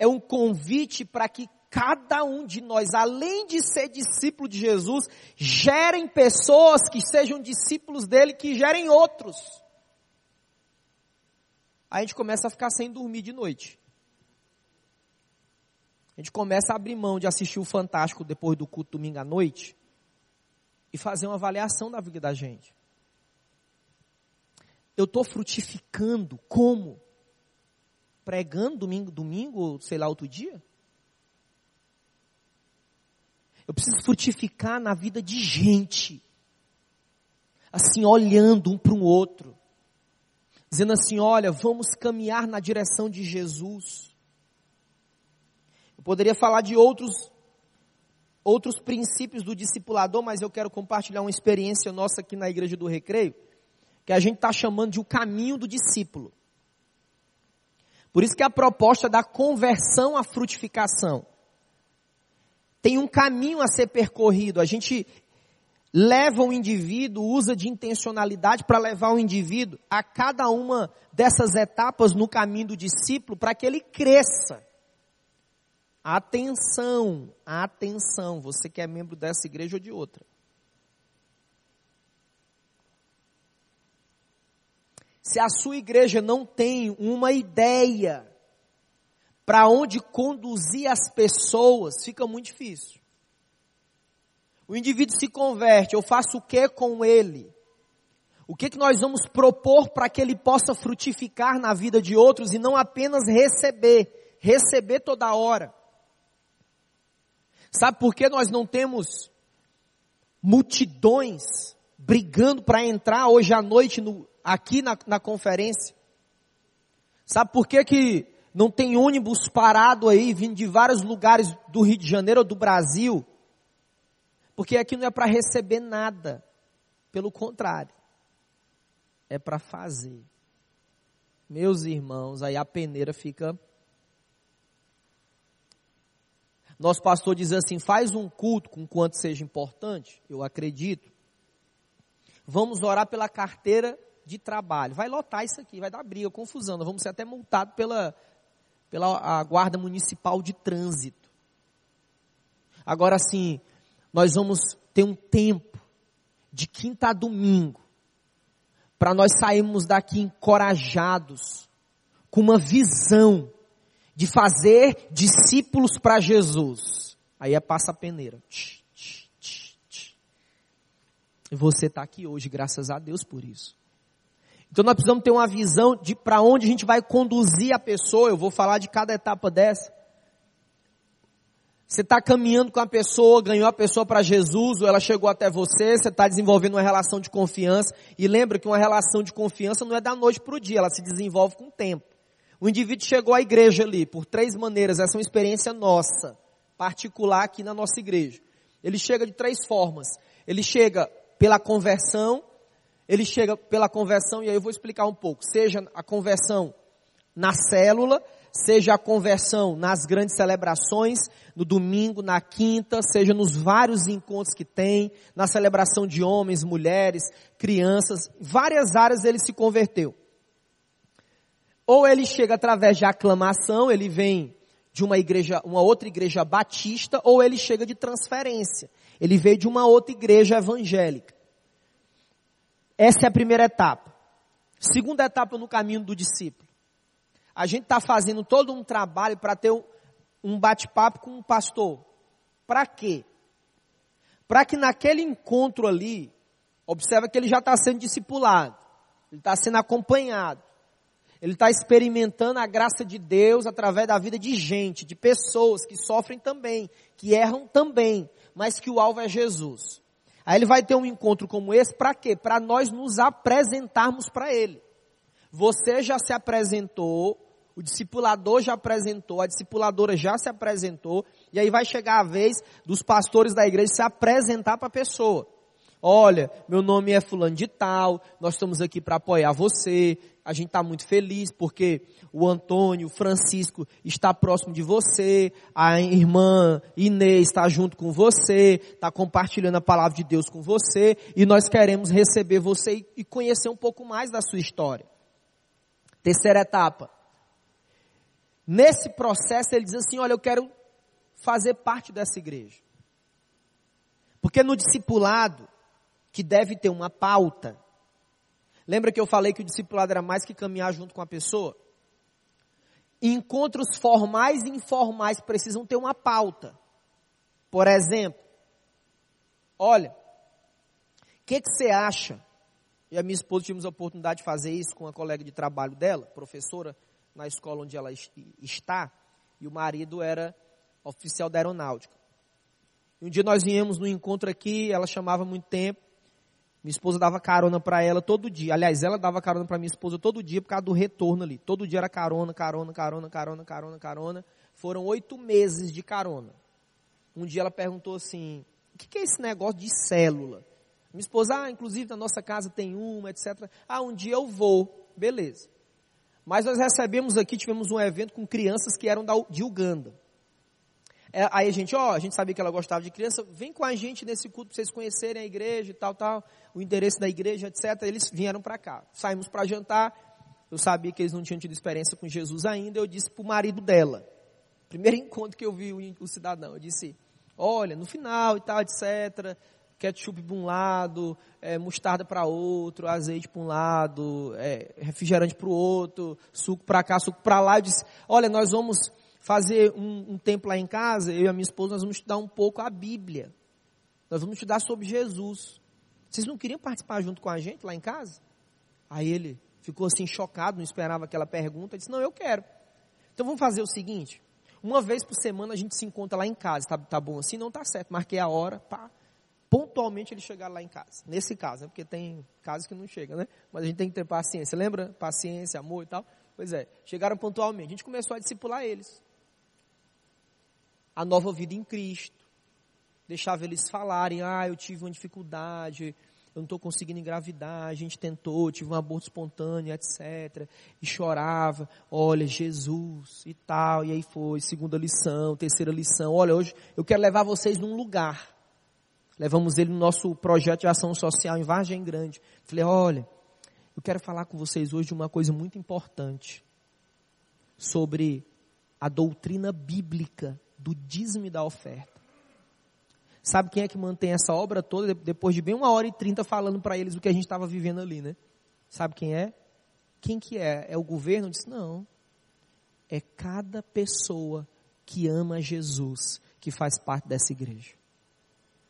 é um convite para que cada um de nós, além de ser discípulo de Jesus, gerem pessoas que sejam discípulos dele, que gerem outros a gente começa a ficar sem dormir de noite. A gente começa a abrir mão de assistir o Fantástico depois do culto domingo à noite e fazer uma avaliação da vida da gente. Eu estou frutificando como? Pregando domingo, domingo, sei lá, outro dia? Eu preciso frutificar na vida de gente. Assim, olhando um para o outro dizendo assim: olha, vamos caminhar na direção de Jesus. Eu poderia falar de outros outros princípios do discipulador, mas eu quero compartilhar uma experiência nossa aqui na Igreja do Recreio, que a gente está chamando de o caminho do discípulo. Por isso que a proposta da conversão à frutificação tem um caminho a ser percorrido. A gente leva o indivíduo, usa de intencionalidade para levar o indivíduo a cada uma dessas etapas no caminho do discípulo para que ele cresça. Atenção, atenção, você que é membro dessa igreja ou de outra. Se a sua igreja não tem uma ideia para onde conduzir as pessoas, fica muito difícil. O indivíduo se converte, eu faço o que com ele? O que, que nós vamos propor para que ele possa frutificar na vida de outros e não apenas receber, receber toda hora? Sabe por que nós não temos multidões brigando para entrar hoje à noite no, aqui na, na conferência? Sabe por que, que não tem ônibus parado aí, vindo de vários lugares do Rio de Janeiro ou do Brasil? Porque aqui não é para receber nada. Pelo contrário. É para fazer. Meus irmãos, aí a peneira fica. Nosso pastor diz assim: faz um culto com quanto seja importante, eu acredito. Vamos orar pela carteira de trabalho. Vai lotar isso aqui, vai dar briga, confusão. Nós vamos ser até multados pela, pela guarda municipal de trânsito. Agora sim, nós vamos ter um tempo de quinta a domingo para nós sairmos daqui encorajados, com uma visão de fazer discípulos para Jesus. Aí é passa a peneira. E você está aqui hoje, graças a Deus por isso. Então nós precisamos ter uma visão de para onde a gente vai conduzir a pessoa. Eu vou falar de cada etapa dessa. Você está caminhando com a pessoa, ganhou a pessoa para Jesus, ou ela chegou até você, você está desenvolvendo uma relação de confiança. E lembra que uma relação de confiança não é da noite para o dia, ela se desenvolve com o tempo. O indivíduo chegou à igreja ali por três maneiras, essa é uma experiência nossa, particular aqui na nossa igreja. Ele chega de três formas. Ele chega pela conversão, ele chega pela conversão, e aí eu vou explicar um pouco. Seja a conversão na célula, seja a conversão nas grandes celebrações, no domingo, na quinta, seja nos vários encontros que tem, na celebração de homens, mulheres, crianças, várias áreas ele se converteu. Ou ele chega através de aclamação, ele vem de uma igreja, uma outra igreja batista, ou ele chega de transferência. Ele veio de uma outra igreja evangélica. Essa é a primeira etapa. Segunda etapa no caminho do discípulo. A gente está fazendo todo um trabalho para ter um bate-papo com um pastor. Para quê? Para que naquele encontro ali, observa que ele já está sendo discipulado, ele está sendo acompanhado, ele está experimentando a graça de Deus através da vida de gente, de pessoas que sofrem também, que erram também, mas que o alvo é Jesus. Aí ele vai ter um encontro como esse, para quê? Para nós nos apresentarmos para ele. Você já se apresentou, o discipulador já apresentou, a discipuladora já se apresentou, e aí vai chegar a vez dos pastores da igreja se apresentar para a pessoa. Olha, meu nome é fulano de tal, nós estamos aqui para apoiar você, a gente está muito feliz porque o Antônio, o Francisco está próximo de você, a irmã Inês está junto com você, está compartilhando a palavra de Deus com você, e nós queremos receber você e conhecer um pouco mais da sua história. Terceira etapa. Nesse processo ele diz assim, olha, eu quero fazer parte dessa igreja. Porque no discipulado, que deve ter uma pauta. Lembra que eu falei que o discipulado era mais que caminhar junto com a pessoa? Encontros formais e informais precisam ter uma pauta. Por exemplo, olha, o que, que você acha? E a minha esposa tivemos a oportunidade de fazer isso com uma colega de trabalho dela, professora na escola onde ela está, e o marido era oficial da aeronáutica. Um dia nós viemos no encontro aqui, ela chamava muito tempo, minha esposa dava carona para ela todo dia. Aliás, ela dava carona para minha esposa todo dia por causa do retorno ali. Todo dia era carona, carona, carona, carona, carona, carona. Foram oito meses de carona. Um dia ela perguntou assim: o que é esse negócio de célula? Minha esposa, ah, inclusive na nossa casa tem uma, etc. Ah, um dia eu vou. Beleza. Mas nós recebemos aqui, tivemos um evento com crianças que eram da, de Uganda. É, aí a gente, ó, a gente sabia que ela gostava de criança, vem com a gente nesse culto para vocês conhecerem a igreja e tal, tal, o endereço da igreja, etc. Eles vieram para cá. Saímos para jantar, eu sabia que eles não tinham tido experiência com Jesus ainda, eu disse para o marido dela, primeiro encontro que eu vi o, o cidadão, eu disse, olha, no final e tal, etc., ketchup para um lado, é, mostarda para outro, azeite para um lado, é, refrigerante para o outro, suco para cá, suco para lá. Eu disse, olha, nós vamos fazer um, um tempo lá em casa, eu e a minha esposa, nós vamos estudar um pouco a Bíblia. Nós vamos estudar sobre Jesus. Vocês não queriam participar junto com a gente lá em casa? Aí ele ficou assim chocado, não esperava aquela pergunta. Disse: Não, eu quero. Então vamos fazer o seguinte: uma vez por semana a gente se encontra lá em casa. Tá, tá bom assim? Não tá certo. Marquei a hora, pá. Pontualmente ele chegar lá em casa. Nesse caso, né? Porque tem casos que não chega, né? Mas a gente tem que ter paciência. Lembra? Paciência, amor e tal. Pois é, chegaram pontualmente. A gente começou a discipular eles. A nova vida em Cristo deixava eles falarem, ah, eu tive uma dificuldade, eu não estou conseguindo engravidar, a gente tentou, tive um aborto espontâneo, etc. E chorava, olha, Jesus e tal, e aí foi, segunda lição, terceira lição, olha, hoje eu quero levar vocês num lugar. Levamos ele no nosso projeto de ação social em Vargem Grande. Falei, olha, eu quero falar com vocês hoje de uma coisa muito importante. Sobre a doutrina bíblica do dízimo e da oferta. Sabe quem é que mantém essa obra toda depois de bem uma hora e trinta falando para eles o que a gente estava vivendo ali, né? Sabe quem é? Quem que é? É o governo? Disse, não. É cada pessoa que ama Jesus que faz parte dessa igreja.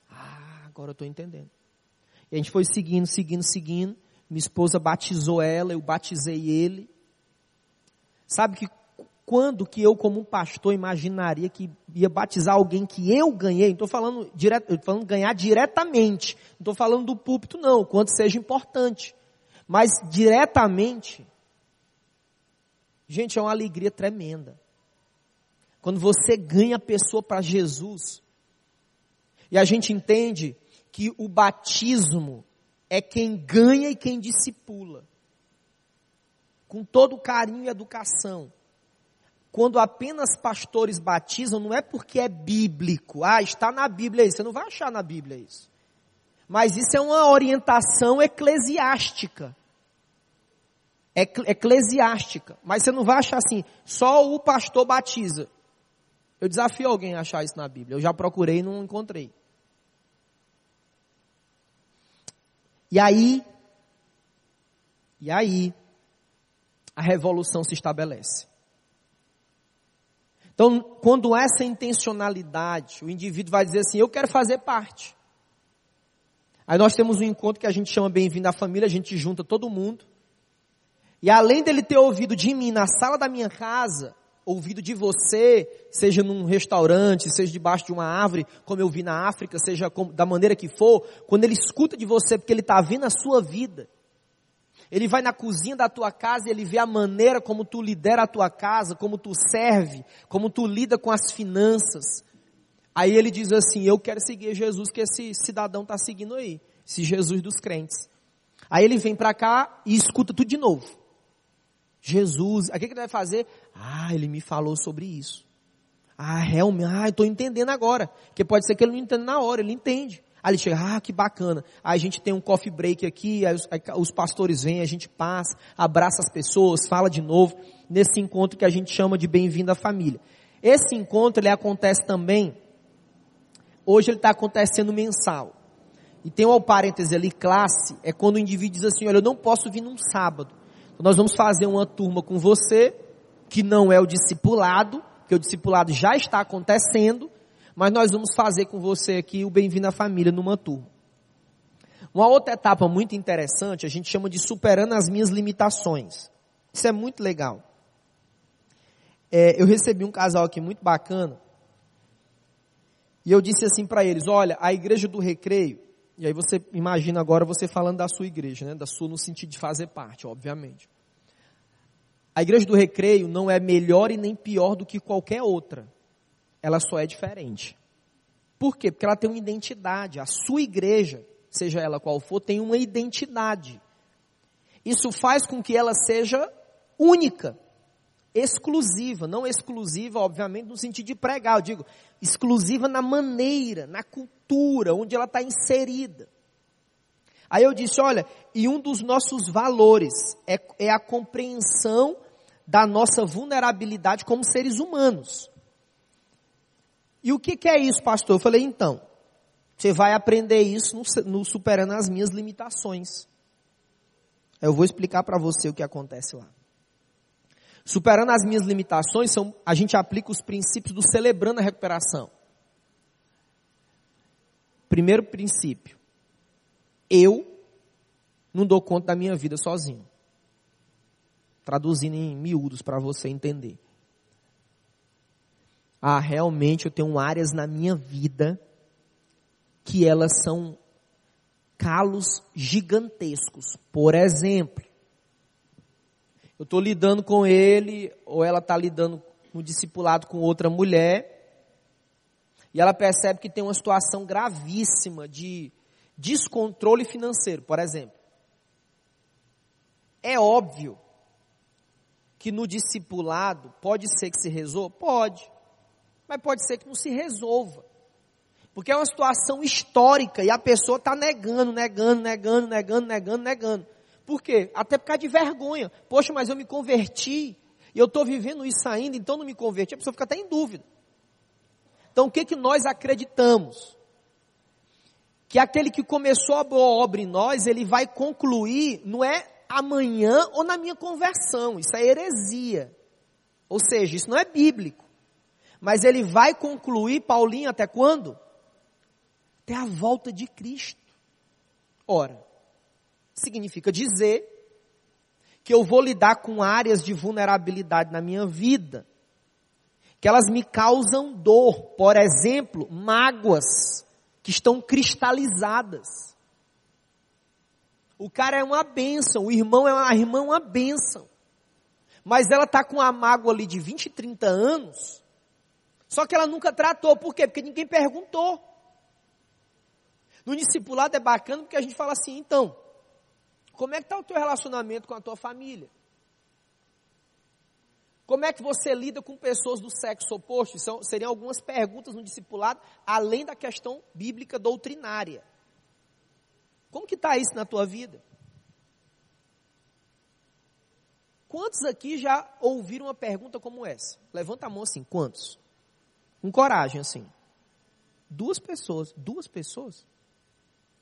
Ah, agora eu estou entendendo. E a gente foi seguindo, seguindo, seguindo. Minha esposa batizou ela, eu batizei ele. Sabe que quando que eu, como um pastor, imaginaria que ia batizar alguém que eu ganhei? Não estou falando, falando ganhar diretamente. Não estou falando do púlpito, não, quanto seja importante. Mas diretamente, gente, é uma alegria tremenda. Quando você ganha a pessoa para Jesus, e a gente entende que o batismo é quem ganha e quem discipula. Com todo carinho e educação quando apenas pastores batizam, não é porque é bíblico. Ah, está na Bíblia isso. Você não vai achar na Bíblia isso. Mas isso é uma orientação eclesiástica. Eclesiástica. Mas você não vai achar assim, só o pastor batiza. Eu desafio alguém a achar isso na Bíblia. Eu já procurei e não encontrei. E aí, e aí, a revolução se estabelece. Então, quando essa intencionalidade, o indivíduo vai dizer assim, eu quero fazer parte. Aí nós temos um encontro que a gente chama Bem-vindo à Família, a gente junta todo mundo. E além dele ter ouvido de mim na sala da minha casa, ouvido de você, seja num restaurante, seja debaixo de uma árvore, como eu vi na África, seja da maneira que for, quando ele escuta de você, porque ele está vendo a sua vida, ele vai na cozinha da tua casa e ele vê a maneira como tu lidera a tua casa, como tu serve, como tu lida com as finanças. Aí ele diz assim: Eu quero seguir Jesus que esse cidadão está seguindo aí, esse Jesus dos crentes. Aí ele vem para cá e escuta tudo de novo. Jesus, o que, que ele vai fazer? Ah, ele me falou sobre isso. Ah, realmente, ah, estou entendendo agora. Porque pode ser que ele não entenda na hora, ele entende. Aí ele chega, ah, que bacana. Aí a gente tem um coffee break aqui, aí os, aí os, pastores vêm, a gente passa, abraça as pessoas, fala de novo, nesse encontro que a gente chama de bem-vindo à família. Esse encontro, ele acontece também, hoje ele está acontecendo mensal. E tem um parêntese ali, classe, é quando o indivíduo diz assim, olha, eu não posso vir num sábado. Então nós vamos fazer uma turma com você, que não é o discipulado, que o discipulado já está acontecendo, mas nós vamos fazer com você aqui o Bem-vindo à Família numa turma. Uma outra etapa muito interessante, a gente chama de superando as minhas limitações. Isso é muito legal. É, eu recebi um casal aqui muito bacana, e eu disse assim para eles, olha, a igreja do recreio, e aí você imagina agora você falando da sua igreja, né? Da sua no sentido de fazer parte, obviamente. A igreja do recreio não é melhor e nem pior do que qualquer outra ela só é diferente. Por quê? Porque ela tem uma identidade. A sua igreja, seja ela qual for, tem uma identidade. Isso faz com que ela seja única, exclusiva, não exclusiva, obviamente, no sentido de pregar, eu digo, exclusiva na maneira, na cultura, onde ela está inserida. Aí eu disse, olha, e um dos nossos valores é, é a compreensão da nossa vulnerabilidade como seres humanos. E o que, que é isso, pastor? Eu falei, então, Você vai aprender isso no, no superando as minhas limitações. Eu vou explicar para você o que acontece lá. Superando as minhas limitações, são, a gente aplica os princípios do celebrando a recuperação. Primeiro princípio. Eu não dou conta da minha vida sozinho. Traduzindo em miúdos para você entender. Ah, realmente eu tenho áreas na minha vida que elas são calos gigantescos. Por exemplo, eu estou lidando com ele, ou ela está lidando no discipulado com outra mulher, e ela percebe que tem uma situação gravíssima de descontrole financeiro, por exemplo. É óbvio que no discipulado pode ser que se resolva? Pode. Mas pode ser que não se resolva. Porque é uma situação histórica e a pessoa está negando, negando, negando, negando, negando, negando. Por quê? Até por causa de vergonha. Poxa, mas eu me converti e eu estou vivendo isso ainda, então não me converti. A pessoa fica até em dúvida. Então o que, que nós acreditamos? Que aquele que começou a boa obra em nós, ele vai concluir, não é amanhã ou na minha conversão. Isso é heresia. Ou seja, isso não é bíblico. Mas ele vai concluir, Paulinho, até quando? Até a volta de Cristo. Ora, significa dizer que eu vou lidar com áreas de vulnerabilidade na minha vida, que elas me causam dor, por exemplo, mágoas que estão cristalizadas. O cara é uma bênção, o irmão é uma, a irmã é uma bênção. Mas ela está com a mágoa ali de 20, 30 anos, só que ela nunca tratou, por quê? Porque ninguém perguntou. No discipulado é bacana porque a gente fala assim, então, como é que está o teu relacionamento com a tua família? Como é que você lida com pessoas do sexo oposto? São, seriam algumas perguntas no discipulado, além da questão bíblica doutrinária. Como que está isso na tua vida? Quantos aqui já ouviram uma pergunta como essa? Levanta a mão assim, quantos? Com coragem assim. Duas pessoas, duas pessoas?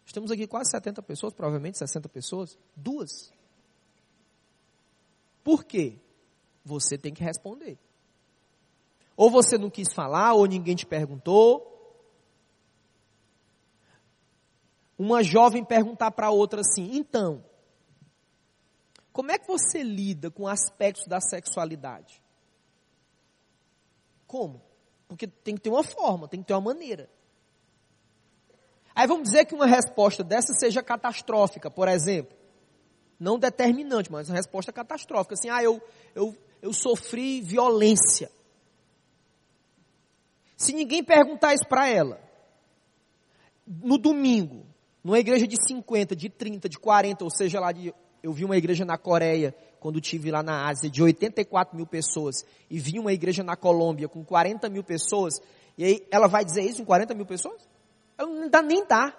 Estamos aqui quase 70 pessoas, provavelmente 60 pessoas. Duas. Por quê? Você tem que responder. Ou você não quis falar, ou ninguém te perguntou, uma jovem perguntar para outra assim: então, como é que você lida com aspectos da sexualidade? Como? Porque tem que ter uma forma, tem que ter uma maneira. Aí vamos dizer que uma resposta dessa seja catastrófica, por exemplo. Não determinante, mas uma resposta catastrófica. Assim, ah, eu, eu, eu sofri violência. Se ninguém perguntar isso para ela, no domingo, numa igreja de 50, de 30, de 40, ou seja lá, de, eu vi uma igreja na Coreia, quando tive lá na Ásia, de 84 mil pessoas, e vi uma igreja na Colômbia com 40 mil pessoas, e aí ela vai dizer isso em 40 mil pessoas? Ela não dá, nem dá.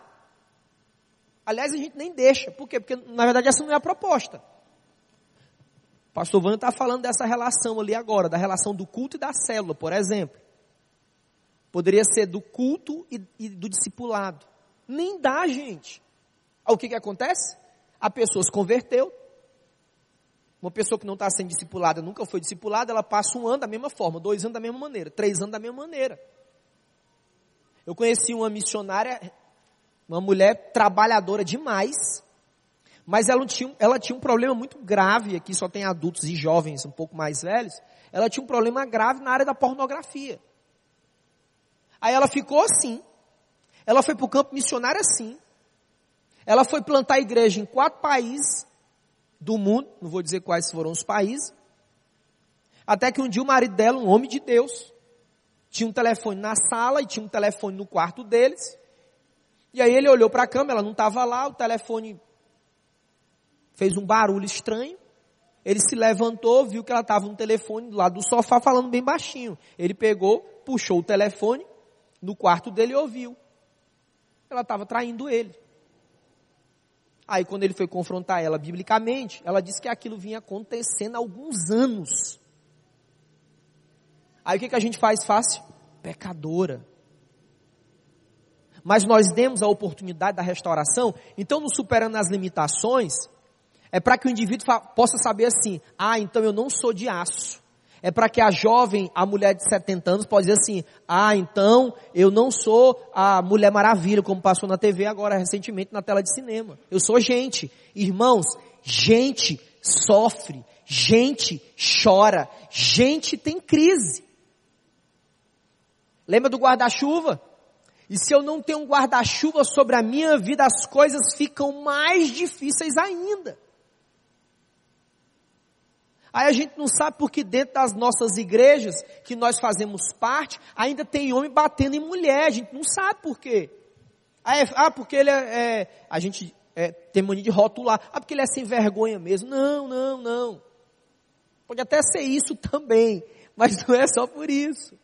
Aliás, a gente nem deixa. Por quê? Porque, na verdade, essa não é a proposta. O pastor Vânia está falando dessa relação ali agora, da relação do culto e da célula, por exemplo. Poderia ser do culto e, e do discipulado. Nem dá, gente. O que, que acontece? A pessoa se converteu. Uma pessoa que não está sendo discipulada, nunca foi discipulada, ela passa um ano da mesma forma, dois anos da mesma maneira, três anos da mesma maneira. Eu conheci uma missionária, uma mulher trabalhadora demais, mas ela tinha, ela tinha um problema muito grave, aqui só tem adultos e jovens um pouco mais velhos, ela tinha um problema grave na área da pornografia. Aí ela ficou assim, ela foi para o campo missionário assim. Ela foi plantar igreja em quatro países do mundo, não vou dizer quais foram os países. Até que um dia o marido dela, um homem de Deus, tinha um telefone na sala e tinha um telefone no quarto deles. E aí ele olhou para a cama, ela não estava lá, o telefone fez um barulho estranho. Ele se levantou, viu que ela estava no telefone do lado do sofá falando bem baixinho. Ele pegou, puxou o telefone no quarto dele e ouviu ela estava traindo ele. Aí quando ele foi confrontar ela biblicamente, ela disse que aquilo vinha acontecendo há alguns anos. Aí o que, que a gente faz fácil? Pecadora. mas nós demos a oportunidade da restauração, então no superando as limitações, é para que o indivíduo possa saber assim, ah, então eu não sou de aço. É para que a jovem, a mulher de 70 anos, pode dizer assim, ah, então eu não sou a Mulher Maravilha, como passou na TV agora recentemente na tela de cinema. Eu sou gente. Irmãos, gente sofre, gente chora, gente tem crise. Lembra do guarda-chuva? E se eu não tenho um guarda-chuva sobre a minha vida, as coisas ficam mais difíceis ainda. Aí a gente não sabe porque dentro das nossas igrejas, que nós fazemos parte, ainda tem homem batendo em mulher. A gente não sabe por quê. É, ah, porque ele é, é a gente é, tem mania de rotular. Ah, porque ele é sem vergonha mesmo. Não, não, não. Pode até ser isso também, mas não é só por isso.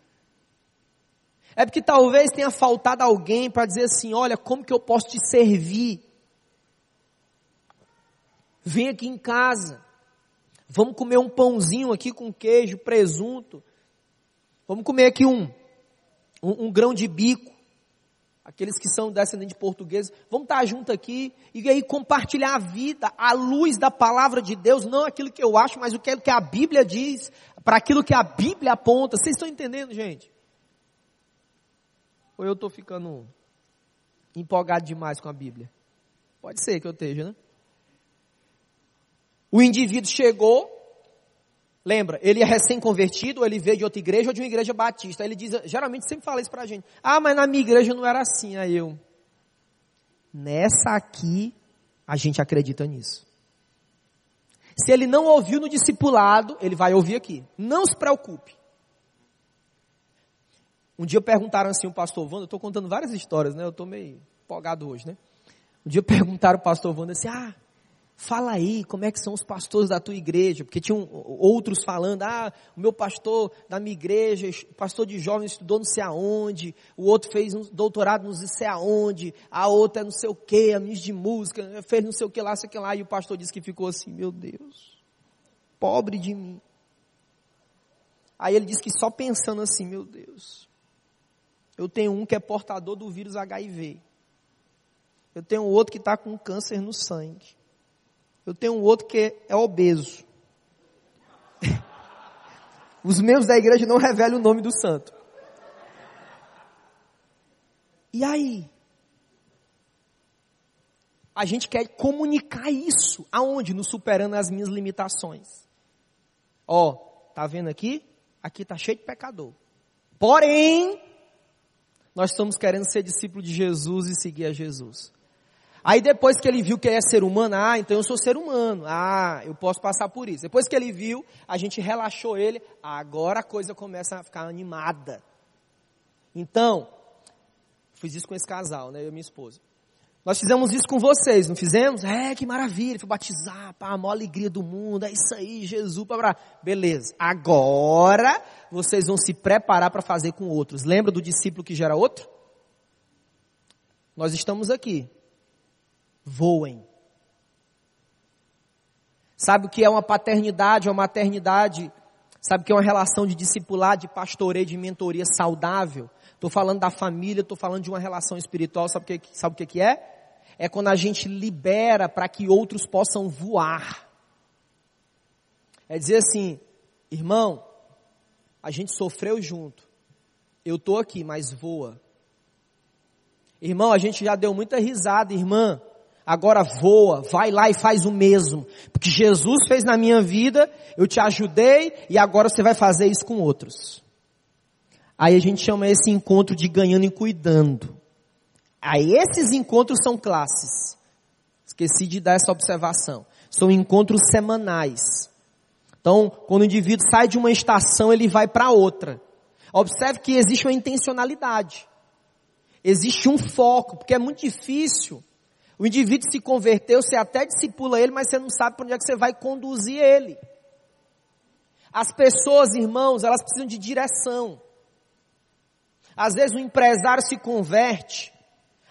É porque talvez tenha faltado alguém para dizer assim, olha, como que eu posso te servir? Vem aqui em casa. Vamos comer um pãozinho aqui com queijo, presunto. Vamos comer aqui um, um, um grão de bico. Aqueles que são descendentes de portugueses, vamos estar junto aqui e aí compartilhar a vida, a luz da palavra de Deus, não aquilo que eu acho, mas o que a Bíblia diz, para aquilo que a Bíblia aponta. Vocês estão entendendo, gente? Ou eu estou ficando empolgado demais com a Bíblia? Pode ser que eu esteja, né? O indivíduo chegou, lembra, ele é recém-convertido, ele veio de outra igreja ou de uma igreja batista. Ele diz, geralmente sempre fala isso pra gente. Ah, mas na minha igreja não era assim. Aí eu, nessa aqui, a gente acredita nisso. Se ele não ouviu no discipulado, ele vai ouvir aqui. Não se preocupe. Um dia perguntaram assim o pastor Wanda, eu estou contando várias histórias, né? Eu estou meio empolgado hoje, né? Um dia perguntaram o pastor Wanda assim, ah, Fala aí, como é que são os pastores da tua igreja? Porque tinham outros falando, ah, o meu pastor da minha igreja, pastor de jovens estudou não sei aonde, o outro fez um doutorado não sei aonde, a outra é não sei o que, a de música, fez não sei o que lá, sei o que lá, e o pastor disse que ficou assim, meu Deus, pobre de mim. Aí ele disse que só pensando assim, meu Deus, eu tenho um que é portador do vírus HIV. Eu tenho outro que está com câncer no sangue. Eu tenho um outro que é obeso. Os membros da igreja não revelam o nome do santo. E aí? A gente quer comunicar isso. Aonde? No superando as minhas limitações. Ó, tá vendo aqui? Aqui tá cheio de pecador. Porém, nós estamos querendo ser discípulo de Jesus e seguir a Jesus. Aí depois que ele viu que é ser humano, ah, então eu sou ser humano, ah, eu posso passar por isso. Depois que ele viu, a gente relaxou ele, agora a coisa começa a ficar animada. Então, fiz isso com esse casal, né, eu e minha esposa. Nós fizemos isso com vocês, não fizemos? É, que maravilha, fui batizar, pá, a maior alegria do mundo, é isso aí, Jesus, para Beleza. Agora, vocês vão se preparar para fazer com outros. Lembra do discípulo que gera outro? Nós estamos aqui voem. Sabe o que é uma paternidade uma maternidade? Sabe o que é uma relação de discipulado, de pastoreio, de mentoria saudável? Estou falando da família, estou falando de uma relação espiritual, sabe o que, sabe o que é? É quando a gente libera para que outros possam voar. É dizer assim, irmão, a gente sofreu junto. Eu estou aqui, mas voa. Irmão, a gente já deu muita risada, irmã agora voa, vai lá e faz o mesmo. Porque Jesus fez na minha vida, eu te ajudei e agora você vai fazer isso com outros. Aí a gente chama esse encontro de ganhando e cuidando. Aí esses encontros são classes. Esqueci de dar essa observação. São encontros semanais. Então, quando o indivíduo sai de uma estação, ele vai para outra. Observe que existe uma intencionalidade. Existe um foco, porque é muito difícil o indivíduo se converteu, você até discipula ele, mas você não sabe para onde é que você vai conduzir ele. As pessoas, irmãos, elas precisam de direção. Às vezes o empresário se converte,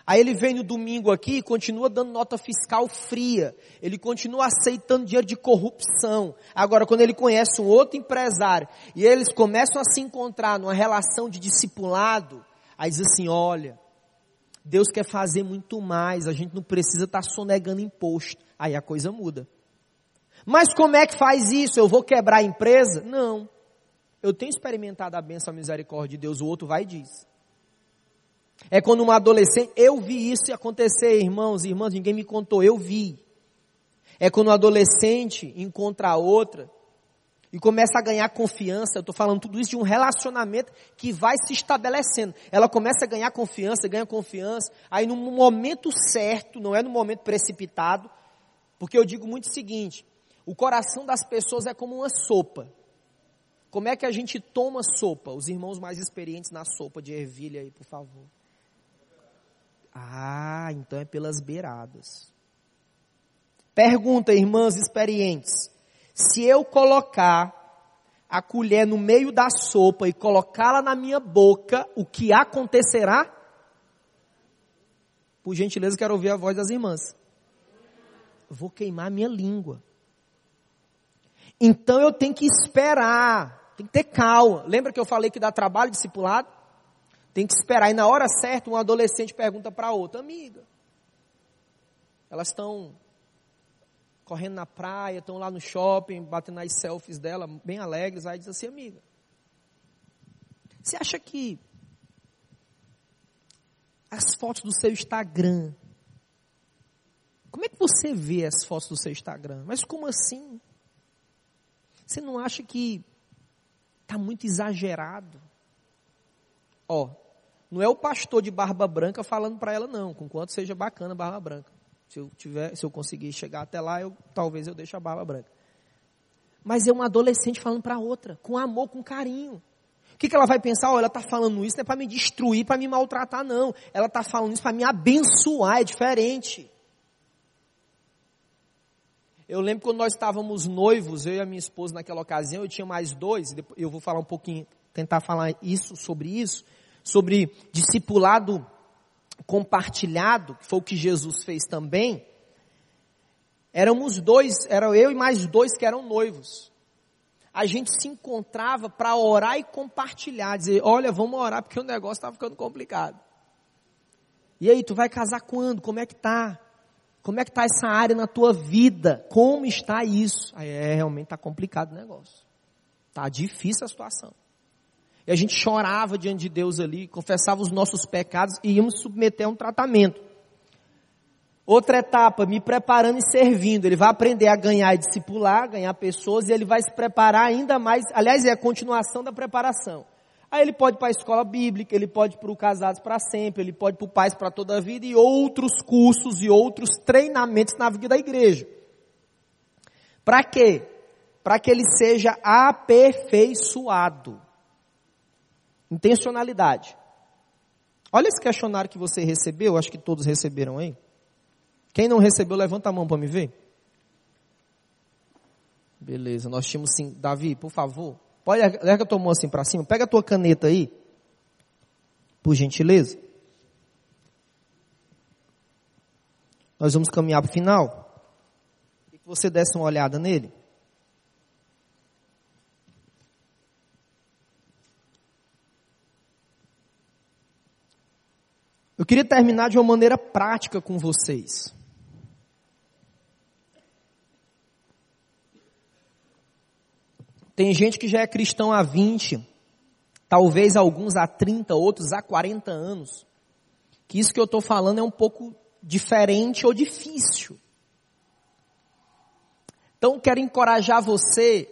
aí ele vem no domingo aqui e continua dando nota fiscal fria, ele continua aceitando dinheiro de corrupção. Agora, quando ele conhece um outro empresário e eles começam a se encontrar numa relação de discipulado, aí diz assim: olha, Deus quer fazer muito mais, a gente não precisa estar tá sonegando imposto. Aí a coisa muda. Mas como é que faz isso? Eu vou quebrar a empresa? Não. Eu tenho experimentado a bênção, a misericórdia de Deus, o outro vai e diz. É quando uma adolescente, eu vi isso acontecer, irmãos e irmãs, ninguém me contou, eu vi. É quando um adolescente encontra a outra e começa a ganhar confiança. Eu estou falando tudo isso de um relacionamento que vai se estabelecendo. Ela começa a ganhar confiança, ganha confiança. Aí no momento certo, não é no momento precipitado, porque eu digo muito o seguinte: o coração das pessoas é como uma sopa. Como é que a gente toma sopa? Os irmãos mais experientes na sopa de ervilha aí, por favor. Ah, então é pelas beiradas. Pergunta, irmãs experientes. Se eu colocar a colher no meio da sopa e colocá-la na minha boca, o que acontecerá? Por gentileza, quero ouvir a voz das irmãs. Vou queimar minha língua. Então eu tenho que esperar, tem que ter calma. Lembra que eu falei que dá trabalho discipulado? Tem que esperar. E na hora certa, um adolescente pergunta para outra, amiga. Elas estão correndo na praia, estão lá no shopping, batendo as selfies dela, bem alegres. Aí diz assim, amiga, você acha que as fotos do seu Instagram, como é que você vê as fotos do seu Instagram? Mas como assim? Você não acha que está muito exagerado? Ó, não é o pastor de barba branca falando para ela não, com quanto seja bacana a barba branca. Se eu tiver, se eu conseguir chegar até lá, eu talvez eu deixe a barba branca. Mas é uma adolescente falando para outra, com amor, com carinho. O que, que ela vai pensar? Oh, ela está falando isso não é para me destruir, para me maltratar, não. Ela está falando isso para me abençoar, é diferente. Eu lembro quando nós estávamos noivos, eu e a minha esposa naquela ocasião, eu tinha mais dois, eu vou falar um pouquinho, tentar falar isso sobre isso, sobre discipulado compartilhado, que foi o que Jesus fez também, éramos dois, era eu e mais dois que eram noivos. A gente se encontrava para orar e compartilhar, dizer, olha, vamos orar porque o negócio está ficando complicado. E aí, tu vai casar quando? Como é que tá? Como é que tá essa área na tua vida? Como está isso? Aí é, realmente está complicado o negócio. Tá difícil a situação. E a gente chorava diante de Deus ali, confessava os nossos pecados e íamos submeter a um tratamento. Outra etapa, me preparando e servindo. Ele vai aprender a ganhar e discipular, ganhar pessoas, e ele vai se preparar ainda mais. Aliás, é a continuação da preparação. Aí ele pode para a escola bíblica, ele pode para o Casados para Sempre, ele pode para o Pais para toda a vida e outros cursos e outros treinamentos na vida da igreja. Para quê? Para que ele seja aperfeiçoado. Intencionalidade. Olha esse questionário que você recebeu, acho que todos receberam aí. Quem não recebeu, levanta a mão para me ver. Beleza, nós tínhamos sim. Davi, por favor, pode larga a tua mão assim para cima, pega a tua caneta aí, por gentileza. Nós vamos caminhar para o final. E que você desse uma olhada nele. Eu queria terminar de uma maneira prática com vocês. Tem gente que já é cristão há 20, talvez alguns há 30, outros há 40 anos. Que isso que eu estou falando é um pouco diferente ou difícil. Então quero encorajar você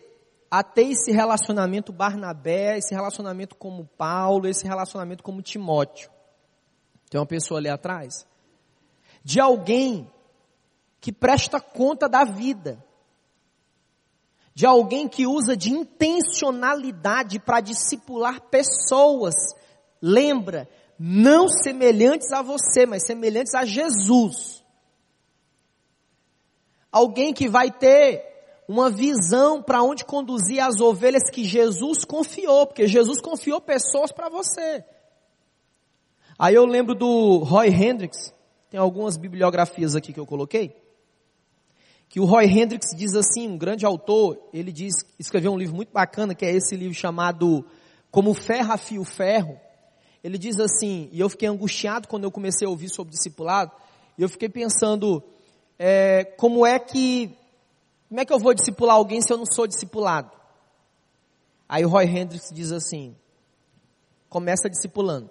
a ter esse relacionamento Barnabé, esse relacionamento como Paulo, esse relacionamento como Timóteo. Tem uma pessoa ali atrás. De alguém que presta conta da vida. De alguém que usa de intencionalidade para discipular pessoas. Lembra, não semelhantes a você, mas semelhantes a Jesus. Alguém que vai ter uma visão para onde conduzir as ovelhas que Jesus confiou, porque Jesus confiou pessoas para você. Aí eu lembro do Roy Hendricks, tem algumas bibliografias aqui que eu coloquei, que o Roy Hendricks diz assim, um grande autor, ele diz, escreveu um livro muito bacana, que é esse livro chamado Como Ferro afia o Ferro, ele diz assim, e eu fiquei angustiado quando eu comecei a ouvir sobre discipulado, e eu fiquei pensando, é, como é que, como é que eu vou discipular alguém se eu não sou discipulado? Aí o Roy Hendricks diz assim, começa discipulando.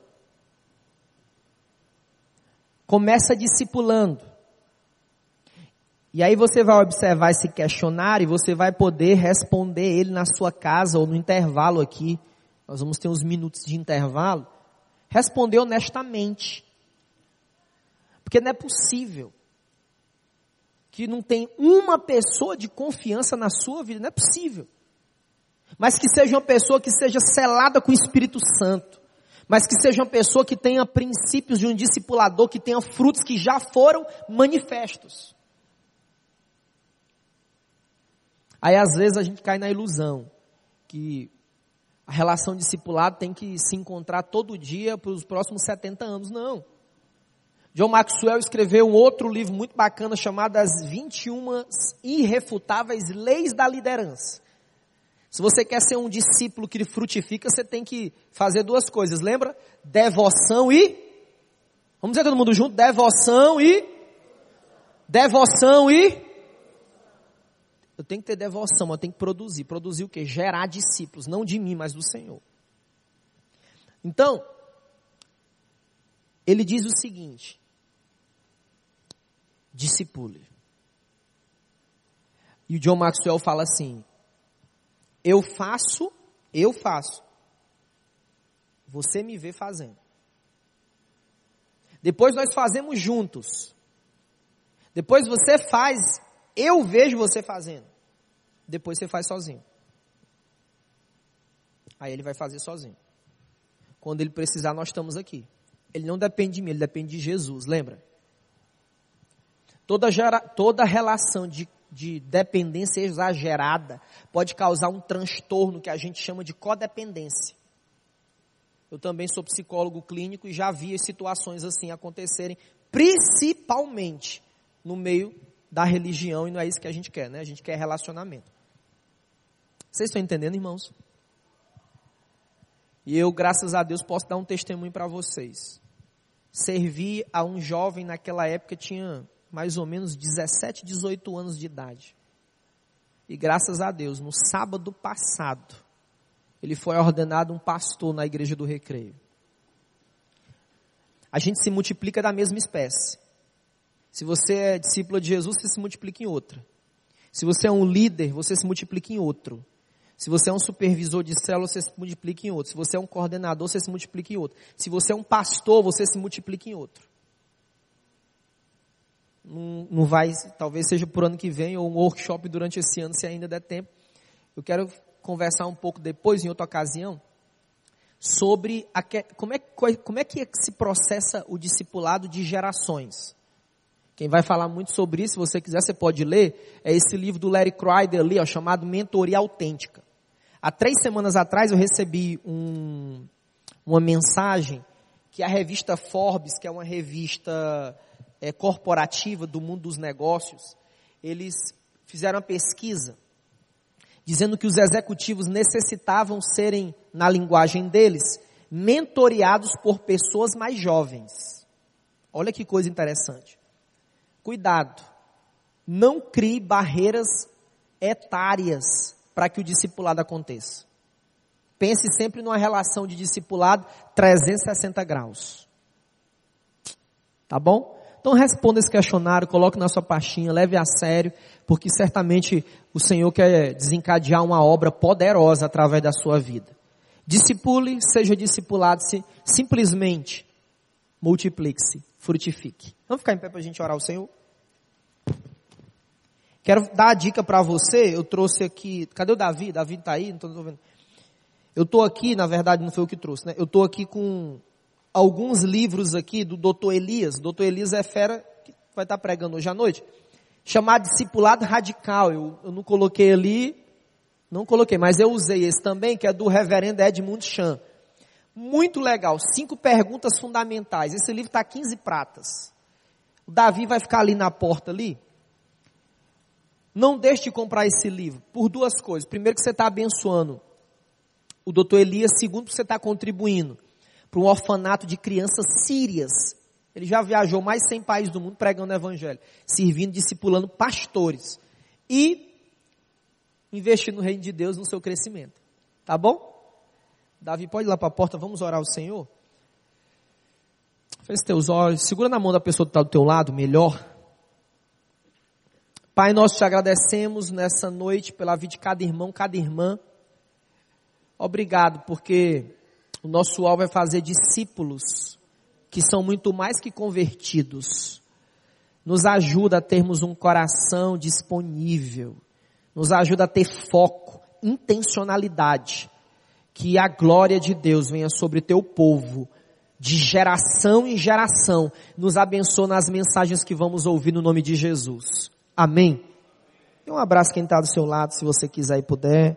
Começa discipulando. E aí você vai observar esse questionário e você vai poder responder ele na sua casa ou no intervalo aqui. Nós vamos ter uns minutos de intervalo. Responder honestamente. Porque não é possível que não tem uma pessoa de confiança na sua vida, não é possível. Mas que seja uma pessoa que seja selada com o Espírito Santo. Mas que seja uma pessoa que tenha princípios de um discipulador, que tenha frutos que já foram manifestos. Aí às vezes a gente cai na ilusão que a relação discipulado tem que se encontrar todo dia para os próximos 70 anos. Não. John Maxwell escreveu um outro livro muito bacana chamado As 21 Irrefutáveis Leis da Liderança. Se você quer ser um discípulo que frutifica, você tem que fazer duas coisas, lembra? Devoção e. Vamos dizer todo mundo junto? Devoção e. Devoção e eu tenho que ter devoção, eu tenho que produzir. Produzir o quê? Gerar discípulos, não de mim, mas do Senhor. Então, ele diz o seguinte: discipule. E o John Maxwell fala assim: eu faço, eu faço. Você me vê fazendo. Depois nós fazemos juntos. Depois você faz eu vejo você fazendo. Depois você faz sozinho. Aí ele vai fazer sozinho. Quando ele precisar, nós estamos aqui. Ele não depende de mim, ele depende de Jesus, lembra? Toda, gera, toda relação de, de dependência exagerada pode causar um transtorno que a gente chama de codependência. Eu também sou psicólogo clínico e já vi situações assim acontecerem, principalmente no meio da religião e não é isso que a gente quer, né? A gente quer relacionamento. Vocês estão entendendo, irmãos? E eu, graças a Deus, posso dar um testemunho para vocês. Servi a um jovem naquela época, tinha mais ou menos 17, 18 anos de idade. E graças a Deus, no sábado passado, ele foi ordenado um pastor na igreja do recreio. A gente se multiplica da mesma espécie. Se você é discípulo de Jesus, você se multiplica em outra. Se você é um líder, você se multiplica em outro. Se você é um supervisor de célula, você se multiplica em outro. Se você é um coordenador, você se multiplica em outro. Se você é um pastor, você se multiplica em outro. Não, vai, talvez seja por ano que vem, ou um workshop durante esse ano, se ainda der tempo. Eu quero conversar um pouco depois, em outra ocasião, sobre a, como, é, como é que se processa o discipulado de gerações. Quem vai falar muito sobre isso, se você quiser, você pode ler, é esse livro do Larry Crider ali, ó, chamado Mentoria Autêntica. Há três semanas atrás eu recebi um, uma mensagem que a revista Forbes, que é uma revista é, corporativa do mundo dos negócios, eles fizeram uma pesquisa dizendo que os executivos necessitavam serem, na linguagem deles, mentoreados por pessoas mais jovens. Olha que coisa interessante. Cuidado. Não crie barreiras etárias para que o discipulado aconteça. Pense sempre numa relação de discipulado 360 graus. Tá bom? Então responda esse questionário, coloque na sua pastinha, leve a sério, porque certamente o Senhor quer desencadear uma obra poderosa através da sua vida. Discipule, seja discipulado, se simplesmente multiplique-se, frutifique. Vamos ficar em pé para a gente orar ao Senhor? Quero dar a dica para você, eu trouxe aqui, cadê o Davi? Davi está aí? Não estou vendo. Eu estou aqui, na verdade não foi o que trouxe, né? Eu estou aqui com alguns livros aqui do Dr. Elias. Dr. Elias é fera, que vai estar tá pregando hoje à noite. Chamado Discipulado Radical. Eu, eu não coloquei ali, não coloquei, mas eu usei esse também, que é do reverendo Edmund Chan. Muito legal, cinco perguntas fundamentais. Esse livro está 15 pratas. O Davi vai ficar ali na porta ali. Não deixe de comprar esse livro por duas coisas. Primeiro que você está abençoando o doutor Elias, segundo que você está contribuindo para um orfanato de crianças sírias. Ele já viajou mais de 100 países do mundo pregando o evangelho, servindo, discipulando pastores e investindo no reino de Deus no seu crescimento. Tá bom? Davi, pode ir lá para a porta, vamos orar ao Senhor? Feche teus olhos, segura na mão da pessoa que está do teu lado, melhor. Pai, nós te agradecemos nessa noite pela vida de cada irmão, cada irmã. Obrigado, porque o nosso alvo é fazer discípulos que são muito mais que convertidos. Nos ajuda a termos um coração disponível. Nos ajuda a ter foco, intencionalidade que a glória de Deus venha sobre teu povo, de geração em geração, nos abençoe nas mensagens que vamos ouvir no nome de Jesus. Amém. E um abraço quem está do seu lado, se você quiser e puder.